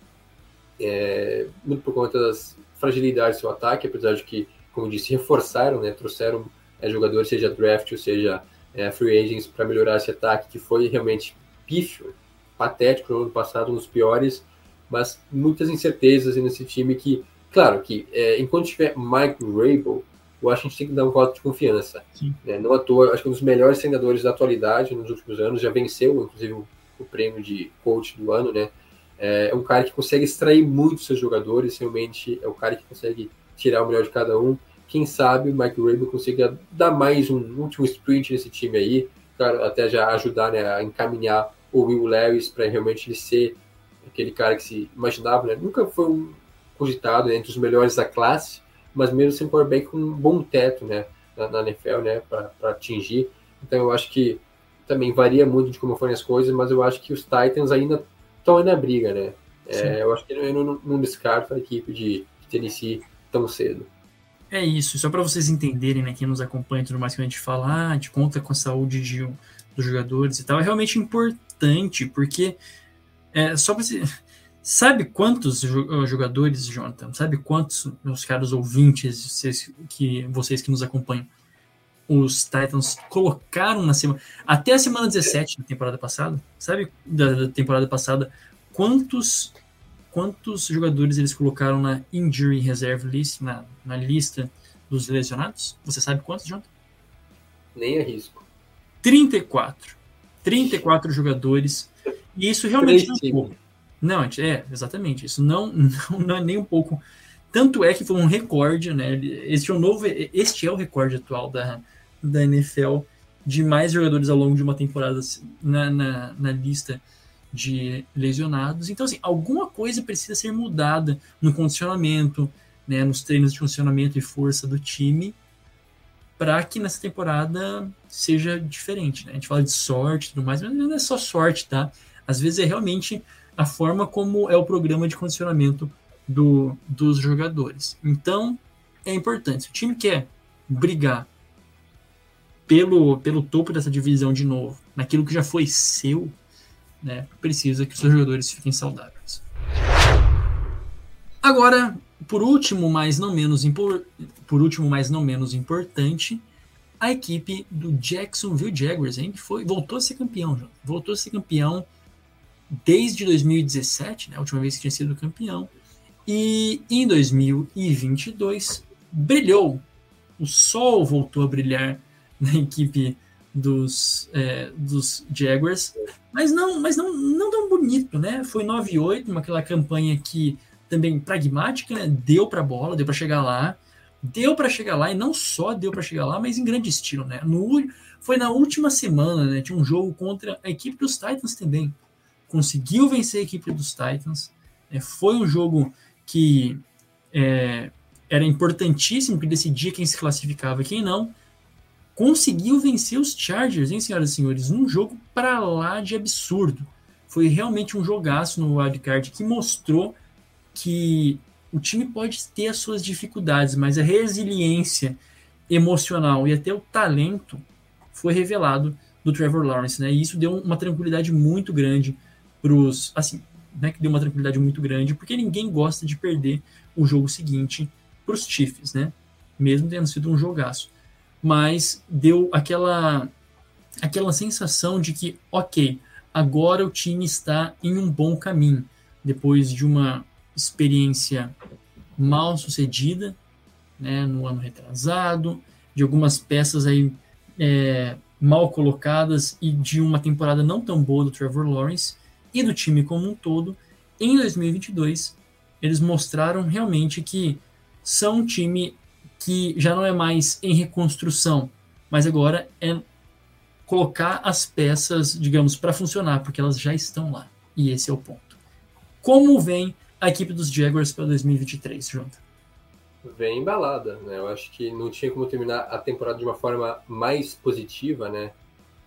é, muito por conta das fragilidades do seu ataque, apesar de que, como disse, reforçaram, né? Trouxeram é, jogadores, seja draft ou seja é, free agents para melhorar esse ataque, que foi realmente pífio, patético no ano passado, um dos piores, mas muitas incertezas nesse time que, claro, que é, enquanto tiver Mike Rabel, eu acho que a gente tem que dar um voto de confiança. Né? Não à toa, acho que um dos melhores treinadores da atualidade nos últimos anos, já venceu, inclusive, o, o prêmio de coach do ano, né? É um cara que consegue extrair muito seus jogadores, realmente é o cara que consegue tirar o melhor de cada um quem sabe o Mike Rabel consiga dar mais um último sprint nesse time aí, até já ajudar né, a encaminhar o Will Lewis para realmente ele ser aquele cara que se imaginava, né? Nunca foi um cogitado né, entre os melhores da classe, mas mesmo sem quarterback com um bom teto, né, na, na NFL, né, para atingir. Então eu acho que também varia muito de como forem as coisas, mas eu acho que os Titans ainda estão na briga, né? É, eu acho que eu não, não descarto a equipe de, Tennessee tão cedo. É isso, só para vocês entenderem, né, quem nos acompanha e tudo mais que a gente fala, ah, a gente conta com a saúde de, dos jogadores e tal, é realmente importante, porque é, só para Sabe quantos jogadores, Jonathan? Sabe quantos, meus caros ouvintes, vocês que, vocês que nos acompanham, os Titans colocaram na semana. Até a semana 17 da temporada passada, sabe? Da, da, temporada passada, quantos quantos jogadores eles colocaram na Injury Reserve List, na, na lista dos lesionados? Você sabe quantos, Jonathan? Nem arrisco. 34. 34 jogadores. E isso realmente não é pouco. Não, é, exatamente. Isso não, não, não é nem um pouco. Tanto é que foi um recorde, né? Este é o novo, este é o recorde atual da, da NFL de mais jogadores ao longo de uma temporada na, na, na lista de lesionados. Então, assim, alguma coisa precisa ser mudada no condicionamento, né, nos treinos de funcionamento e força do time, para que nessa temporada seja diferente. Né? A gente fala de sorte e tudo mais, mas não é só sorte, tá? Às vezes é realmente a forma como é o programa de condicionamento do, dos jogadores. Então, é importante. Se o time quer brigar pelo, pelo topo dessa divisão de novo, naquilo que já foi seu, né, precisa que os seus jogadores fiquem saudáveis. Agora, por último, mas não menos por último, mas não menos importante, a equipe do Jacksonville Jaguars, hein, que foi, voltou a ser campeão, voltou a ser campeão desde 2017, né, a última vez que tinha sido campeão, e em 2022 brilhou. O sol voltou a brilhar na equipe dos, é, dos Jaguars, mas não, mas não, não tão bonito, né? Foi 9-8, aquela campanha que também pragmática, né? deu para bola, deu para chegar lá, deu para chegar lá e não só deu para chegar lá, mas em grande estilo, né? No, foi na última semana, né? Tinha um jogo contra a equipe dos Titans também. Conseguiu vencer a equipe dos Titans. Né? Foi um jogo que é, era importantíssimo, que decidia quem se classificava e quem não conseguiu vencer os Chargers, hein, senhoras e senhores, num jogo para lá de absurdo. Foi realmente um jogaço no wildcard que mostrou que o time pode ter as suas dificuldades, mas a resiliência emocional e até o talento foi revelado do Trevor Lawrence, né? E isso deu uma tranquilidade muito grande para os, assim, né? Que deu uma tranquilidade muito grande, porque ninguém gosta de perder o jogo seguinte para os Chiefs, né? Mesmo tendo sido um jogaço mas deu aquela aquela sensação de que, ok, agora o time está em um bom caminho, depois de uma experiência mal sucedida, né, no ano retrasado, de algumas peças aí é, mal colocadas e de uma temporada não tão boa do Trevor Lawrence e do time como um todo, em 2022 eles mostraram realmente que são um time que já não é mais em reconstrução, mas agora é colocar as peças, digamos, para funcionar, porque elas já estão lá. E esse é o ponto. Como vem a equipe dos Jaguars para 2023, Jonathan? Vem embalada, né? Eu acho que não tinha como terminar a temporada de uma forma mais positiva, né?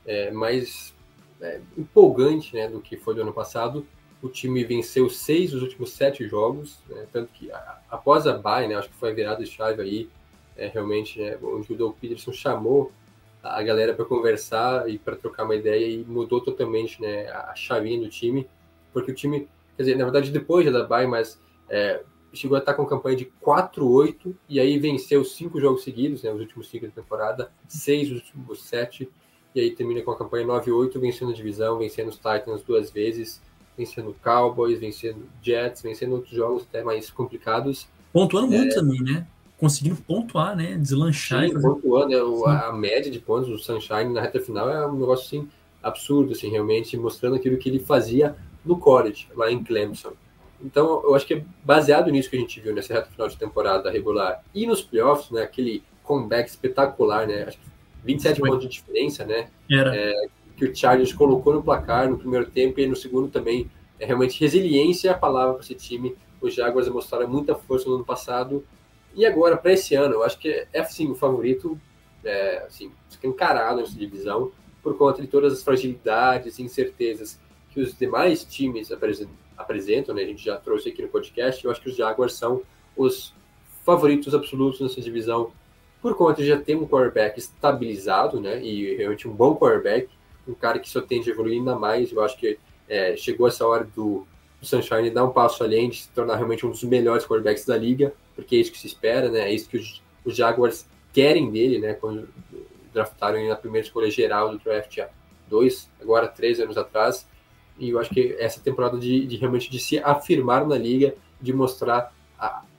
É, mais é, empolgante, né, do que foi do ano passado. O time venceu seis dos últimos sete jogos, né? tanto que a, após a bye, né, acho que foi a virada de chave aí é, realmente, né, onde o Doug Peterson chamou a galera para conversar e para trocar uma ideia e mudou totalmente né, a chavinha do time, porque o time, quer dizer, na verdade depois já da bye, mas é, chegou a estar com campanha de 4-8 e aí venceu cinco jogos seguidos, né, os últimos cinco da temporada, seis os últimos sete, e aí termina com a campanha 9-8, vencendo a divisão, vencendo os Titans duas vezes, vencendo Cowboys, vencendo Jets, vencendo outros jogos até mais complicados. Pontuando é, muito também, né? Conseguindo pontuar, né? Deslanchar. Sim, pontuando, né? a média de pontos do Sunshine na reta final é um negócio assim, absurdo, assim, realmente, mostrando aquilo que ele fazia no college, lá em Clemson. Então, eu acho que é baseado nisso que a gente viu nessa reta final de temporada regular e nos playoffs, né? Aquele comeback espetacular, né? Acho que 27 Foi. pontos de diferença, né? Era. É, que o Chargers colocou no placar no primeiro tempo e no segundo também. É realmente resiliência é a palavra para esse time. Os Jaguars mostraram muita força no ano passado e agora, para esse ano, eu acho que é assim, o favorito, é, assim, encarado nessa divisão, por conta de todas as fragilidades e incertezas que os demais times apresentam, né? A gente já trouxe aqui no podcast. Eu acho que os Jaguars são os favoritos absolutos nessa divisão, por conta de já ter um quarterback estabilizado, né? E realmente um bom quarterback, um cara que só tende a evoluir ainda mais. Eu acho que é, chegou essa hora do o Sunshine dar um passo além de se tornar realmente um dos melhores quarterbacks da liga, porque é isso que se espera, né? É isso que os, os Jaguars querem dele, né? Quando draftaram ele na primeira escolha geral do draft há dois, agora três anos atrás. E eu acho que essa temporada de, de realmente de se afirmar na liga, de mostrar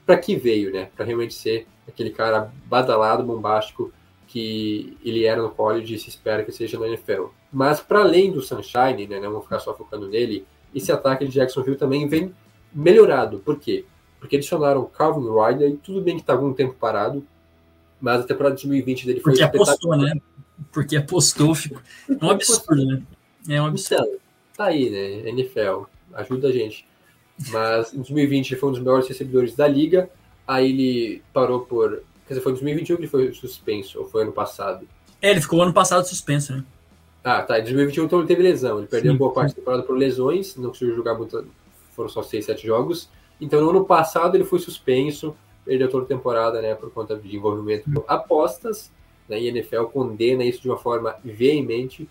para que veio, né? Para realmente ser aquele cara badalado, bombástico que ele era no college e se espera que seja na NFL. Mas para além do Sunshine, né? Não vamos ficar só focando nele esse ataque de Jacksonville também vem melhorado. Por quê? Porque adicionaram Calvin Ridley, tudo bem que está algum tempo parado, mas a temporada de 2020 dele foi Porque apostou, né? Porque apostou, fico... é um absurdo, né? É um absurdo. Então, tá aí, né? NFL, ajuda a gente. Mas em 2020 ele foi um dos melhores recebedores da liga, aí ele parou por... Quer dizer, foi em 2021 que ele foi suspenso, ou foi ano passado? É, ele ficou ano passado suspenso, né? Ah, tá. Em 2021 então ele teve lesão. Ele perdeu Sim. boa parte da temporada por lesões, não conseguiu jogar muito, foram só 6, 7 jogos. Então no ano passado ele foi suspenso, perdeu toda a temporada, né, por conta de envolvimento com apostas. Né, e a NFL condena isso de uma forma veemente.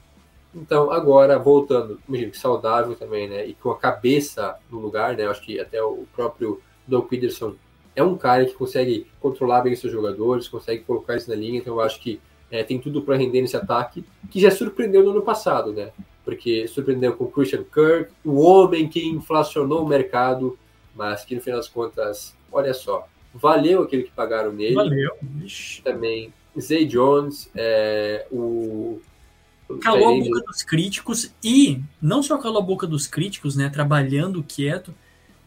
Então agora, voltando, imagino que saudável também, né, e com a cabeça no lugar, né, acho que até o próprio Doug Peterson é um cara que consegue controlar bem seus jogadores, consegue colocar isso na linha, então eu acho que é, tem tudo para render nesse ataque, que já surpreendeu no ano passado, né? Porque surpreendeu com o Christian Kirk, o homem que inflacionou o mercado, mas que no final das contas, olha só, valeu aquilo que pagaram nele. Valeu. Também Zay Jones, é, o. Calou a boca dos críticos e não só calou a boca dos críticos, né? Trabalhando quieto,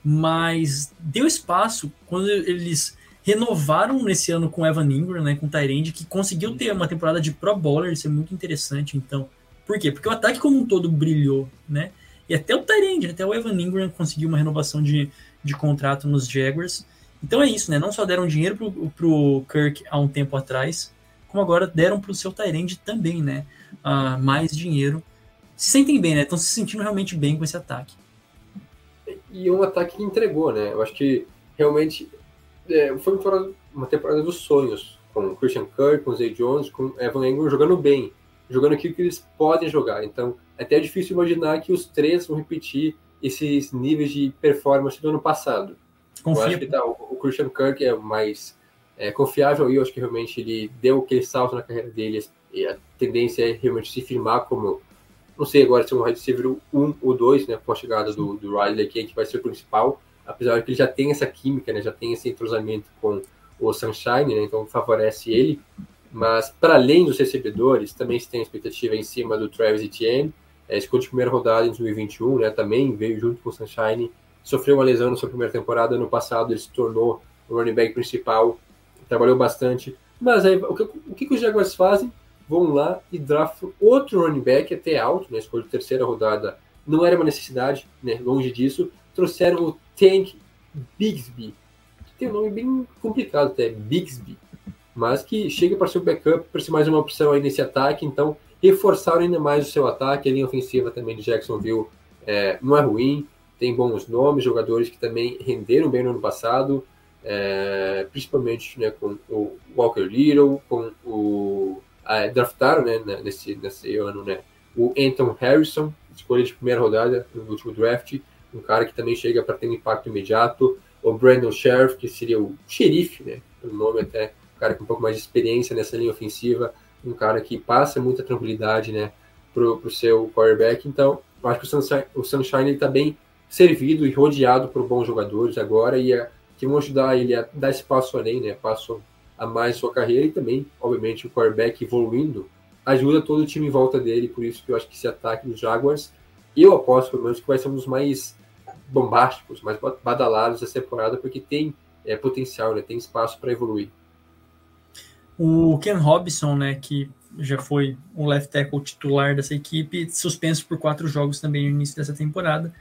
mas deu espaço quando eles renovaram nesse ano com Evan Ingram, né, com Tyrande, que conseguiu ter uma temporada de Pro Bowler, isso é muito interessante, então. Por quê? Porque o ataque como um todo brilhou, né? E até o Tyrande, até o Evan Ingram conseguiu uma renovação de, de contrato nos Jaguars. Então é isso, né? Não só deram dinheiro pro, pro Kirk há um tempo atrás, como agora deram pro seu Tyrande também, né? Uh, mais dinheiro. Se sentem bem, né? Estão se sentindo realmente bem com esse ataque. E um ataque que entregou, né? Eu acho que realmente é, foi uma temporada, dos sonhos, com Christian Kirk, com Zay Jones, com Evan Engram jogando bem, jogando aquilo que eles podem jogar. Então, é até é difícil imaginar que os três vão repetir esses níveis de performance do ano passado. Confia. Eu acho que tá, o, Christian Kirk é mais é, confiável e eu acho que realmente ele deu aquele salto na carreira dele e a tendência é realmente se firmar como não sei agora se é um wide receiver 1 ou 2, né, com a chegada do, do Riley aqui, que vai ser o principal, apesar de que ele já tem essa química, né, já tem esse entrosamento com o Sunshine, né, então favorece ele. Mas, para além dos recebedores, também se tem expectativa em cima do Travis Etienne, é, escolha de primeira rodada em 2021, né, também veio junto com o Sunshine, sofreu uma lesão na sua primeira temporada, ano passado ele se tornou o running back principal, trabalhou bastante. Mas aí, o que, o que os Jaguars fazem? Vão lá e draftam outro running back até alto, né, escolha de terceira rodada. Não era uma necessidade, né, longe disso. Trouxeram o Tank Bigsby, que tem um nome bem complicado até, Bigsby, mas que chega para ser um backup, para ser mais uma opção aí nesse ataque, então reforçaram ainda mais o seu ataque, a linha ofensiva também de Jacksonville é, não é ruim, tem bons nomes, jogadores que também renderam bem no ano passado, é, principalmente né, com o Walker Little, com o é, draftaram né, nesse, nesse ano né, o Anton Harrison, escolha de primeira rodada no último draft, um cara que também chega para ter um impacto imediato. O Brandon Sheriff, que seria o xerife, né? Pelo nome até, um cara com um pouco mais de experiência nessa linha ofensiva, um cara que passa muita tranquilidade, né? Pro, pro seu quarterback. Então, eu acho que o Sunshine, o Sunshine está bem servido e rodeado por bons jogadores agora e a, que vão ajudar ele a dar esse passo além, né? Passo a mais sua carreira e também, obviamente, o quarterback evoluindo ajuda todo o time em volta dele. Por isso que eu acho que esse ataque dos Jaguars, eu aposto pelo menos que vai ser um dos mais bombásticos, mais badalados essa temporada, porque tem é, potencial, né, tem espaço para evoluir. O Ken Robinson, né, que já foi o left tackle titular dessa equipe, suspenso por quatro jogos também no início dessa temporada,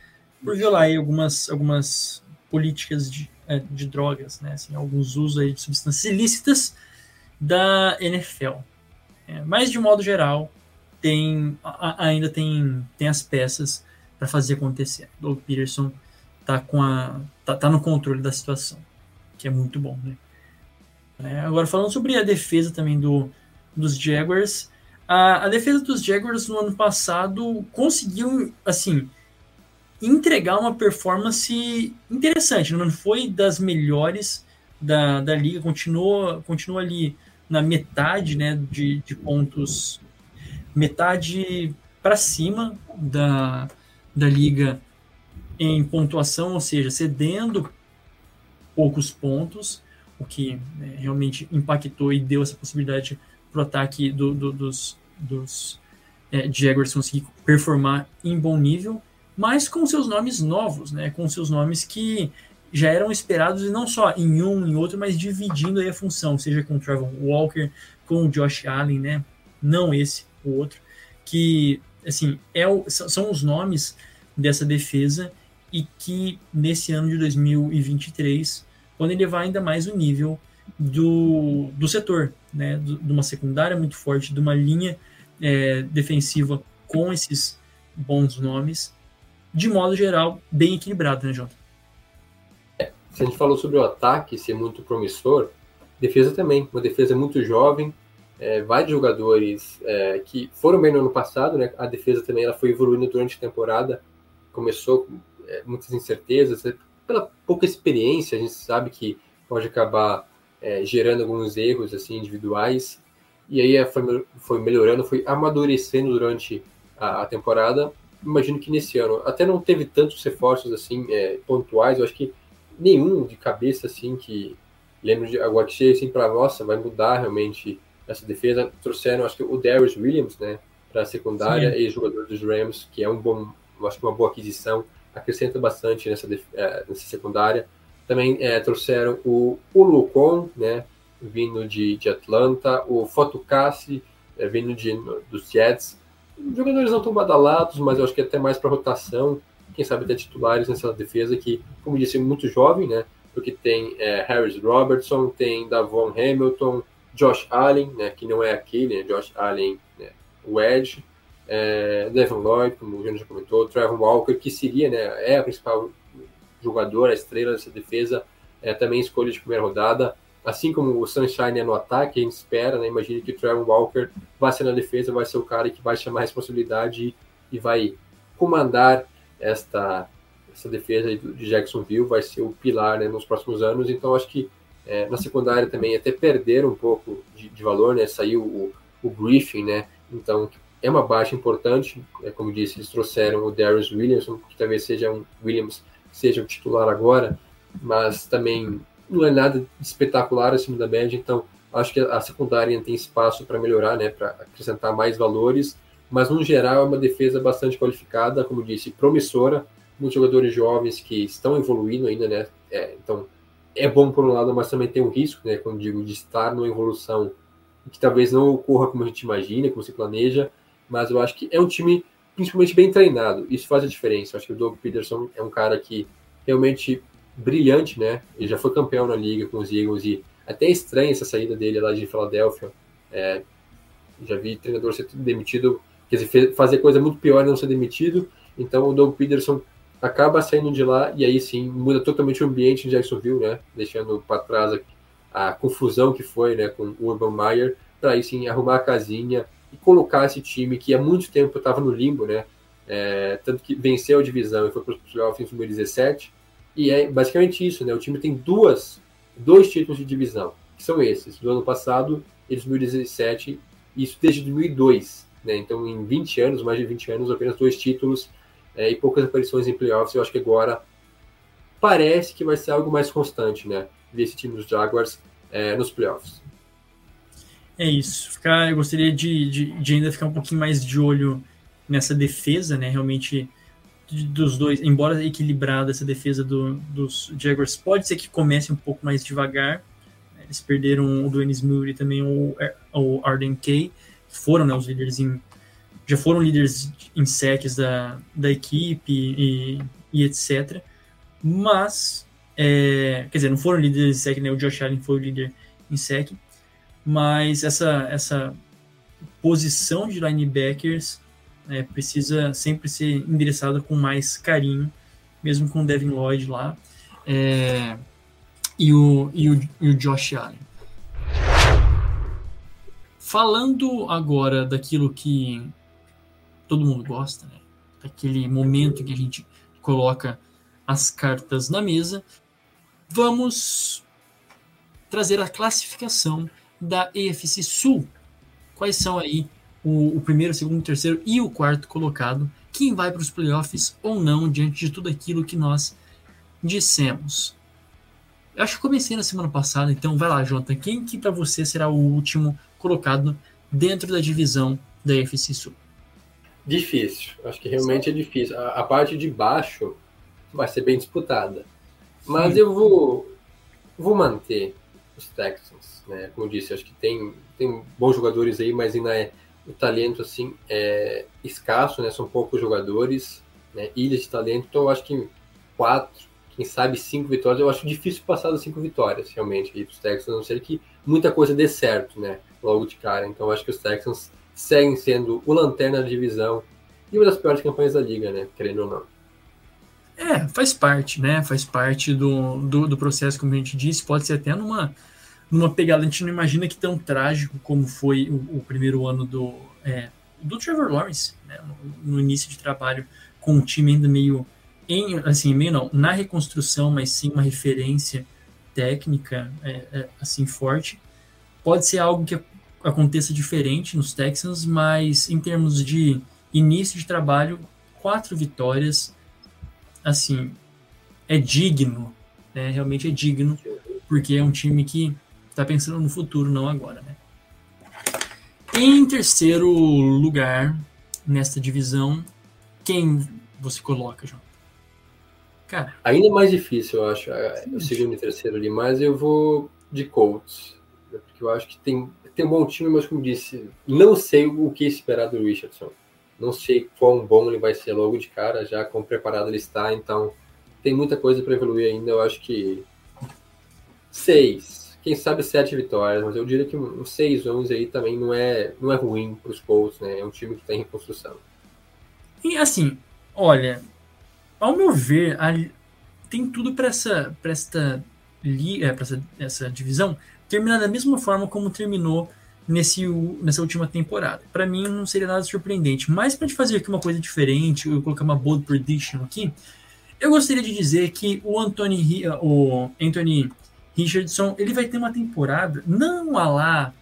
por violar aí algumas, algumas políticas de, é, de drogas, né, assim, alguns usos aí de substâncias ilícitas da NFL. É, mas, de modo geral, tem, a, ainda tem, tem as peças para fazer acontecer. O Peterson tá com a tá, tá, no controle da situação, que é muito bom, né? É, agora falando sobre a defesa também do, dos Jaguars, a, a defesa dos Jaguars no ano passado conseguiu assim entregar uma performance interessante. Não foi das melhores da, da liga, continua, continua ali na metade né, de, de pontos, metade para cima da, da liga em pontuação, ou seja, cedendo poucos pontos, o que né, realmente impactou e deu essa possibilidade para o ataque do, do, dos, dos é, Jaguars conseguir performar em bom nível, mas com seus nomes novos, né, com seus nomes que já eram esperados e não só em um em outro, mas dividindo aí a função, seja com o Trevor Walker, com o Josh Allen, né, não esse, o outro, que assim é o, são os nomes dessa defesa e que nesse ano de 2023 podem levar ainda mais o nível do, do setor, né, de uma secundária muito forte, de uma linha é, defensiva com esses bons nomes, de modo geral, bem equilibrado, né, Jota? É, se a gente falou sobre o ataque ser muito promissor, defesa também, uma defesa muito jovem, é, jogadores é, que foram bem no ano passado, né? A defesa também ela foi evoluindo durante a temporada, começou com é, muitas incertezas, é, pela pouca experiência, a gente sabe que pode acabar é, gerando alguns erros assim individuais e aí foi, foi melhorando, foi amadurecendo durante a, a, temporada. Imagino que nesse ano até não teve tantos reforços assim é, pontuais. Eu acho que nenhum de cabeça assim que lembro de agora que assim para nossa vai mudar realmente essa defesa. Trouxeram acho que o Darius Williams, né, para a secundária e jogador dos Rams, que é um bom, acho que uma boa aquisição, acrescenta é, nessa nessa secundária. Também é, trouxeram o, o Lucon, né, vindo de, de Atlanta, o Fotocassi, é, vindo de, dos Jets. Jogadores não tão badalados, mas eu acho que é até mais para rotação. Quem sabe até titulares nessa defesa que, como disse, é muito jovem, né? Porque tem é, Harris Robertson, tem Davon Hamilton, Josh Allen, né? Que não é aquele, né? Josh Allen, né, o Edge. É, Devon Lloyd, como o Júnior já comentou, Trevor Walker, que seria, né? É a principal jogador, a estrela dessa defesa, é também escolha de primeira rodada assim como o Sunshine é no ataque, a gente espera, né? Imagina que o Trevor Walker vai ser na defesa, vai ser o cara que vai chamar a responsabilidade e, e vai comandar esta essa defesa de Jacksonville, vai ser o pilar né, nos próximos anos. Então, acho que é, na secundária também até perder um pouco de, de valor, né? Saiu o, o Griffin, né? Então, é uma baixa importante. É, como disse, eles trouxeram o Darius Williamson, que talvez seja um Williams seja o titular agora, mas também não é nada espetacular acima da média, então acho que a secundária tem espaço para melhorar, né, para acrescentar mais valores, mas no geral é uma defesa bastante qualificada, como disse, promissora, muitos jogadores jovens que estão evoluindo ainda, né, é, então é bom por um lado, mas também tem um risco, né, quando digo de estar numa evolução que talvez não ocorra como a gente imagina, como se planeja, mas eu acho que é um time principalmente bem treinado, isso faz a diferença, eu acho que o Doug Peterson é um cara que realmente brilhante, né? Ele já foi campeão na liga com os Eagles e até estranha essa saída dele lá de Filadélfia. É, já vi treinador ser demitido, quer dizer, fazer coisa muito pior e não ser demitido. Então o Doug Peterson acaba saindo de lá e aí sim muda totalmente o ambiente em Jacksonville, né? Deixando para trás a, a, confusão que foi, né, com o Urban Meyer, para aí sim arrumar a casinha e colocar esse time que há muito tempo estava no limbo, né? É, tanto que venceu a divisão e foi para os playoffs em 2017 e é basicamente isso, né? O time tem duas, dois títulos de divisão, que são esses, do ano passado e 2017, isso desde 2002, né? Então, em 20 anos, mais de 20 anos, apenas dois títulos é, e poucas aparições em playoffs. Eu acho que agora parece que vai ser algo mais constante, né? Ver esse time dos Jaguars é, nos playoffs. É isso. Ficar, eu gostaria de, de, de ainda ficar um pouquinho mais de olho nessa defesa, né? Realmente dos dois, embora equilibrada essa defesa do, dos Jaguars, pode ser que comece um pouco mais devagar. Eles perderam o Dwayne Smith e também o, o Arden Kay, que foram né, os líderes em. Já foram líderes em sacks da, da equipe e, e etc. Mas, é, quer dizer, não foram líderes em sec, né? O Josh Allen foi o líder em sec. Mas essa, essa posição de linebackers é, precisa sempre ser endereçada com mais carinho, mesmo com o Devin Lloyd lá é, e, o, e, o, e o Josh Allen. Falando agora daquilo que todo mundo gosta, né? daquele momento que a gente coloca as cartas na mesa, vamos trazer a classificação da EFC Sul. Quais são aí o, o primeiro, o segundo, o terceiro e o quarto colocado? Quem vai para os playoffs ou não, diante de tudo aquilo que nós dissemos. Eu acho que comecei na semana passada, então vai lá, Jota. Quem que para você será o último colocado dentro da divisão da EFC Sul? Difícil, acho que realmente é difícil. A, a parte de baixo vai ser bem disputada. Mas Sim. eu vou, vou manter os Texans, né? Como eu disse, acho que tem, tem bons jogadores aí, mas ainda é, o talento assim é escasso, né? São poucos jogadores, né? Ilha de talento, então eu acho que quatro, quem sabe cinco vitórias, eu acho difícil passar das cinco vitórias, realmente, aí os Texans, a não ser que muita coisa dê certo, né? Logo de cara. Então eu acho que os Texans seguem sendo o lanterna da divisão e uma das piores campanhas da liga, né? Querendo ou não. É, faz parte, né? Faz parte do, do, do, processo, como a gente disse. Pode ser até numa, numa pegada. A gente não imagina que tão trágico como foi o, o primeiro ano do, é, do Trevor Lawrence, né? no, no, início de trabalho, com o time ainda meio. Em, assim, meio não, na reconstrução, mas sim uma referência técnica é, é, assim forte. Pode ser algo que aconteça diferente nos Texans, mas em termos de início de trabalho, quatro vitórias, assim, é digno, né? Realmente é digno, porque é um time que está pensando no futuro, não agora, né? Em terceiro lugar nesta divisão, quem você coloca, João? Cara, ainda mais difícil, eu acho, é, o segundo e terceiro ali, mas eu vou de Colts, né? porque eu acho que tem tem um bom time, mas como disse, não sei o que esperar do Richardson. Não sei quão bom ele vai ser logo de cara, já como preparado ele está, então tem muita coisa para evoluir ainda. Eu acho que seis, quem sabe sete vitórias, mas eu diria que um seis, onze aí também não é, não é ruim para os Colts, né? É um time que está em reconstrução. E assim, olha, ao meu ver, a, tem tudo para essa, pra esta, é, pra essa, essa divisão terminar da mesma forma como terminou nesse, nessa última temporada. Para mim não seria nada surpreendente, mas para te fazer aqui uma coisa diferente, eu colocar uma bold prediction aqui, eu gostaria de dizer que o Anthony, o Anthony Richardson ele vai ter uma temporada não a lá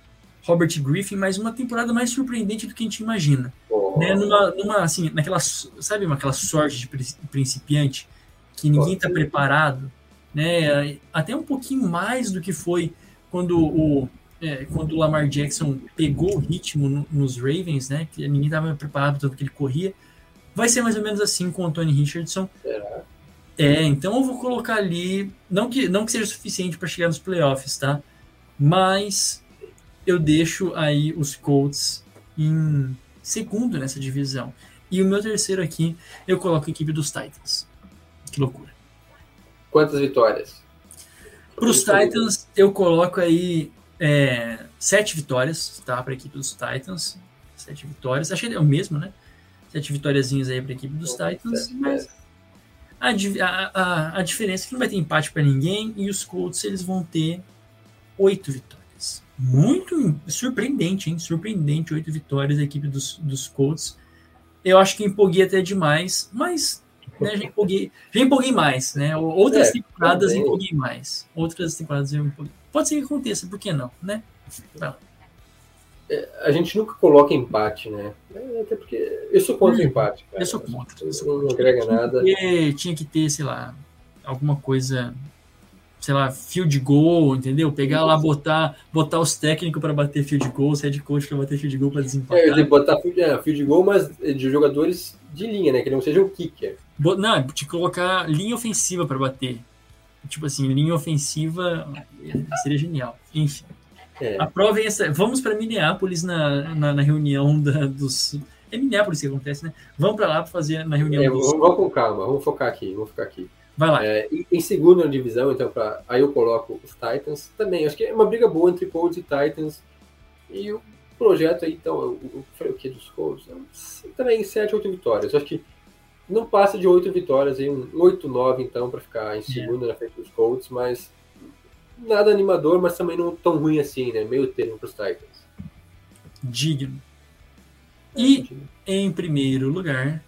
Robert Griffin, mas uma temporada mais surpreendente do que a gente imagina. Oh. Né? Numa, numa, assim, naquela, sabe, aquela sorte de principiante que ninguém está preparado, né? Até um pouquinho mais do que foi quando o, é, quando o Lamar Jackson pegou o ritmo no, nos Ravens, né? Que ninguém estava preparado tanto que ele corria. Vai ser mais ou menos assim com o Anthony Richardson. É. é, então eu vou colocar ali, não que não que seja suficiente para chegar nos playoffs, tá? Mas eu deixo aí os Colts em segundo nessa divisão. E o meu terceiro aqui, eu coloco a equipe dos Titans. Que loucura. Quantas vitórias? Para os Titans, eu coloco aí é, sete vitórias, tá? Para a equipe dos Titans. Sete vitórias. Achei é o mesmo, né? Sete vitóriazinhas aí para a equipe dos Titans. Mas a, a, a, diferença é que não vai ter empate para ninguém e os Colts eles vão ter oito vitórias. Muito surpreendente, hein? Surpreendente, oito vitórias da equipe dos, dos Colts. Eu acho que empolguei até demais, mas né, já, empolguei, já empolguei mais, né? Outras é, temporadas também. empolguei mais. Outras temporadas eu empolguei. Pode ser que aconteça, por que não, né? É, a gente nunca coloca empate, né? É, até porque eu sou contra hum, empate. Cara. Eu sou contra. Eu sou contra. Não agrega tinha nada. Tinha que ter, sei lá, alguma coisa sei lá, field goal, entendeu? Pegar lá, botar, botar os técnicos para bater field goal, os head coach para bater field goal para desempatar. É, botar field, é, field goal, mas de jogadores de linha, né? Que não seja o kicker. Não, te colocar linha ofensiva para bater. Tipo assim, linha ofensiva seria genial. Enfim. É. Aprovem essa. Vamos para Minneapolis na, na, na, reunião da, dos. É Minneapolis que acontece, né? Vamos para lá para fazer na reunião é, dos. Vamos com calma, vamos focar aqui, vamos ficar aqui. Vai lá. É, em segunda divisão, então, pra, aí eu coloco os Titans também. Acho que é uma briga boa entre Colts e Titans. E o projeto aí, então, eu, falei o que dos Colts? Também 7, 8 vitórias. Acho que não passa de 8 vitórias, aí, um 8, 9, então, para ficar em segunda yeah. na frente dos Colts, mas nada animador, mas também não tão ruim assim, né? Meio termo para os Titans. Digno. É, e, em primeiro lugar,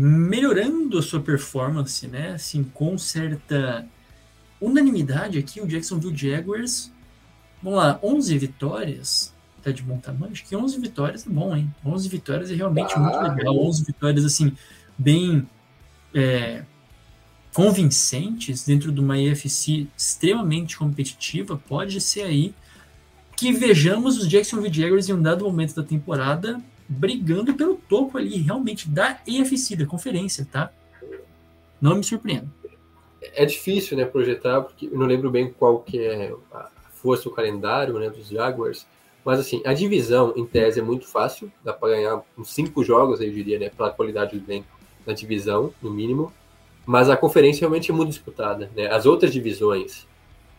melhorando a sua performance, né? Assim, com certa unanimidade aqui, o Jacksonville Jaguars. Vamos lá, 11 vitórias. Tá de bom tamanho? Acho que 11 vitórias é bom, hein? 11 vitórias é realmente ah, muito legal. 11 vitórias, assim, bem é, convincentes dentro de uma EFC extremamente competitiva. Pode ser aí que vejamos os Jacksonville Jaguars em um dado momento da temporada brigando pelo topo ali, realmente, da EFC, da conferência, tá? Não me surpreendo. É difícil, né, projetar, porque eu não lembro bem qual que é a força, o calendário, né, dos Jaguars, mas, assim, a divisão, em tese, é muito fácil, dá para ganhar uns cinco jogos, eu diria, né, pela qualidade do elenco na divisão, no mínimo, mas a conferência realmente é muito disputada, né, as outras divisões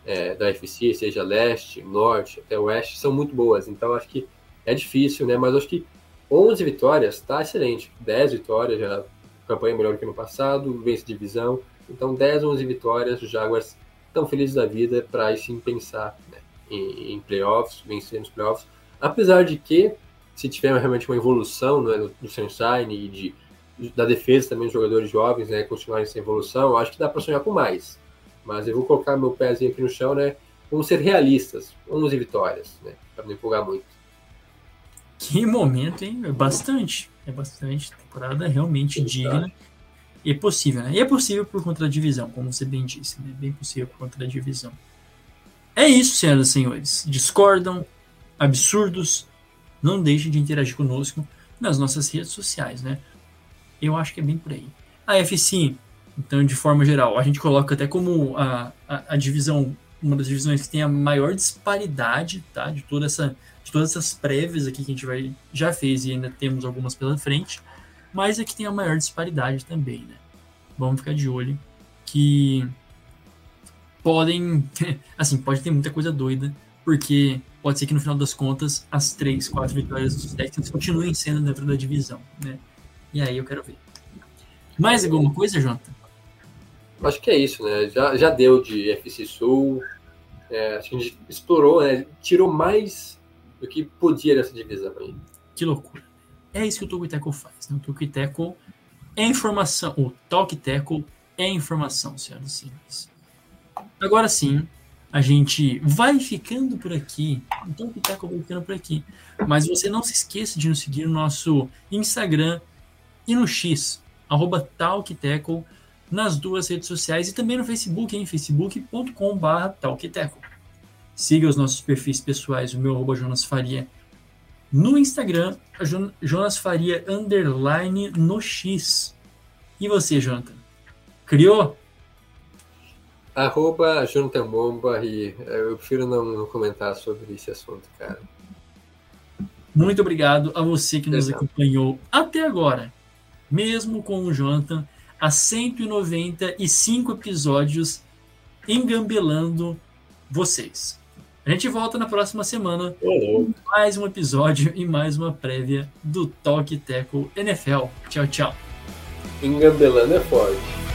é, da UFC, seja leste, norte, até oeste, são muito boas, então acho que é difícil, né, mas acho que 11 vitórias, tá excelente. 10 vitórias, já campanha melhor que no passado, vence divisão. Então, 10, 11 vitórias, os Jaguars estão felizes da vida para sim pensar né, em, em, playoffs, vencer nos playoffs. Apesar de que, se tiver realmente uma evolução né, do, do Sunshine e de, da defesa também dos jogadores jovens, né, continuarem essa evolução, acho que dá para sonhar com mais. Mas eu vou colocar meu pezinho aqui no chão, né? Vamos ser realistas, 11 vitórias, né, para não empolgar muito. Que momento, hein? É bastante. É bastante. Temporada realmente digna. E é possível, né? E é possível por conta da divisão, como você bem disse, né? Bem possível por conta da divisão. É isso, senhoras e senhores. Discordam? Absurdos? Não deixe de interagir conosco nas nossas redes sociais, né? Eu acho que é bem por aí. A FC, então, de forma geral, a gente coloca até como a, a, a divisão, uma das divisões que tem a maior disparidade, tá? De toda essa de todas essas prévias aqui que a gente vai, já fez e ainda temos algumas pela frente, mas é que tem a maior disparidade também, né? Vamos ficar de olho que podem, assim, pode ter muita coisa doida, porque pode ser que no final das contas as três, quatro vitórias dos Texans continuem sendo dentro da divisão, né? E aí eu quero ver. Mais alguma coisa, Jonathan? Acho que é isso, né? Já, já deu de FC Sul, é, a gente explorou, né? Tirou mais do que podia nessa divisão aí. Que loucura. É isso que o Tackle faz. Né? O Tackle é informação. O Talk é informação, senhoras e senhores. Agora sim, a gente vai ficando por aqui. O Talk Tackle vai ficando por aqui. Mas você não se esqueça de nos seguir no nosso Instagram e no X, arroba Talk Tackle, nas duas redes sociais e também no Facebook, em facebook.com.br talktackle. Siga os nossos perfis pessoais, o meu arroba Jonas Faria no Instagram, Jonas Faria underline no X. E você, Jonathan? Criou? Arroba Jonathan Bomba e eu prefiro não, não, comentar sobre esse assunto, cara. Muito obrigado a você que nos Exato. acompanhou até agora. Mesmo com o Jonathan, há 195 episódios engambelando vocês. A gente volta na próxima semana com mais um episódio e mais uma prévia do Toque Teco NFL. Tchau, tchau. Engambelando é forte.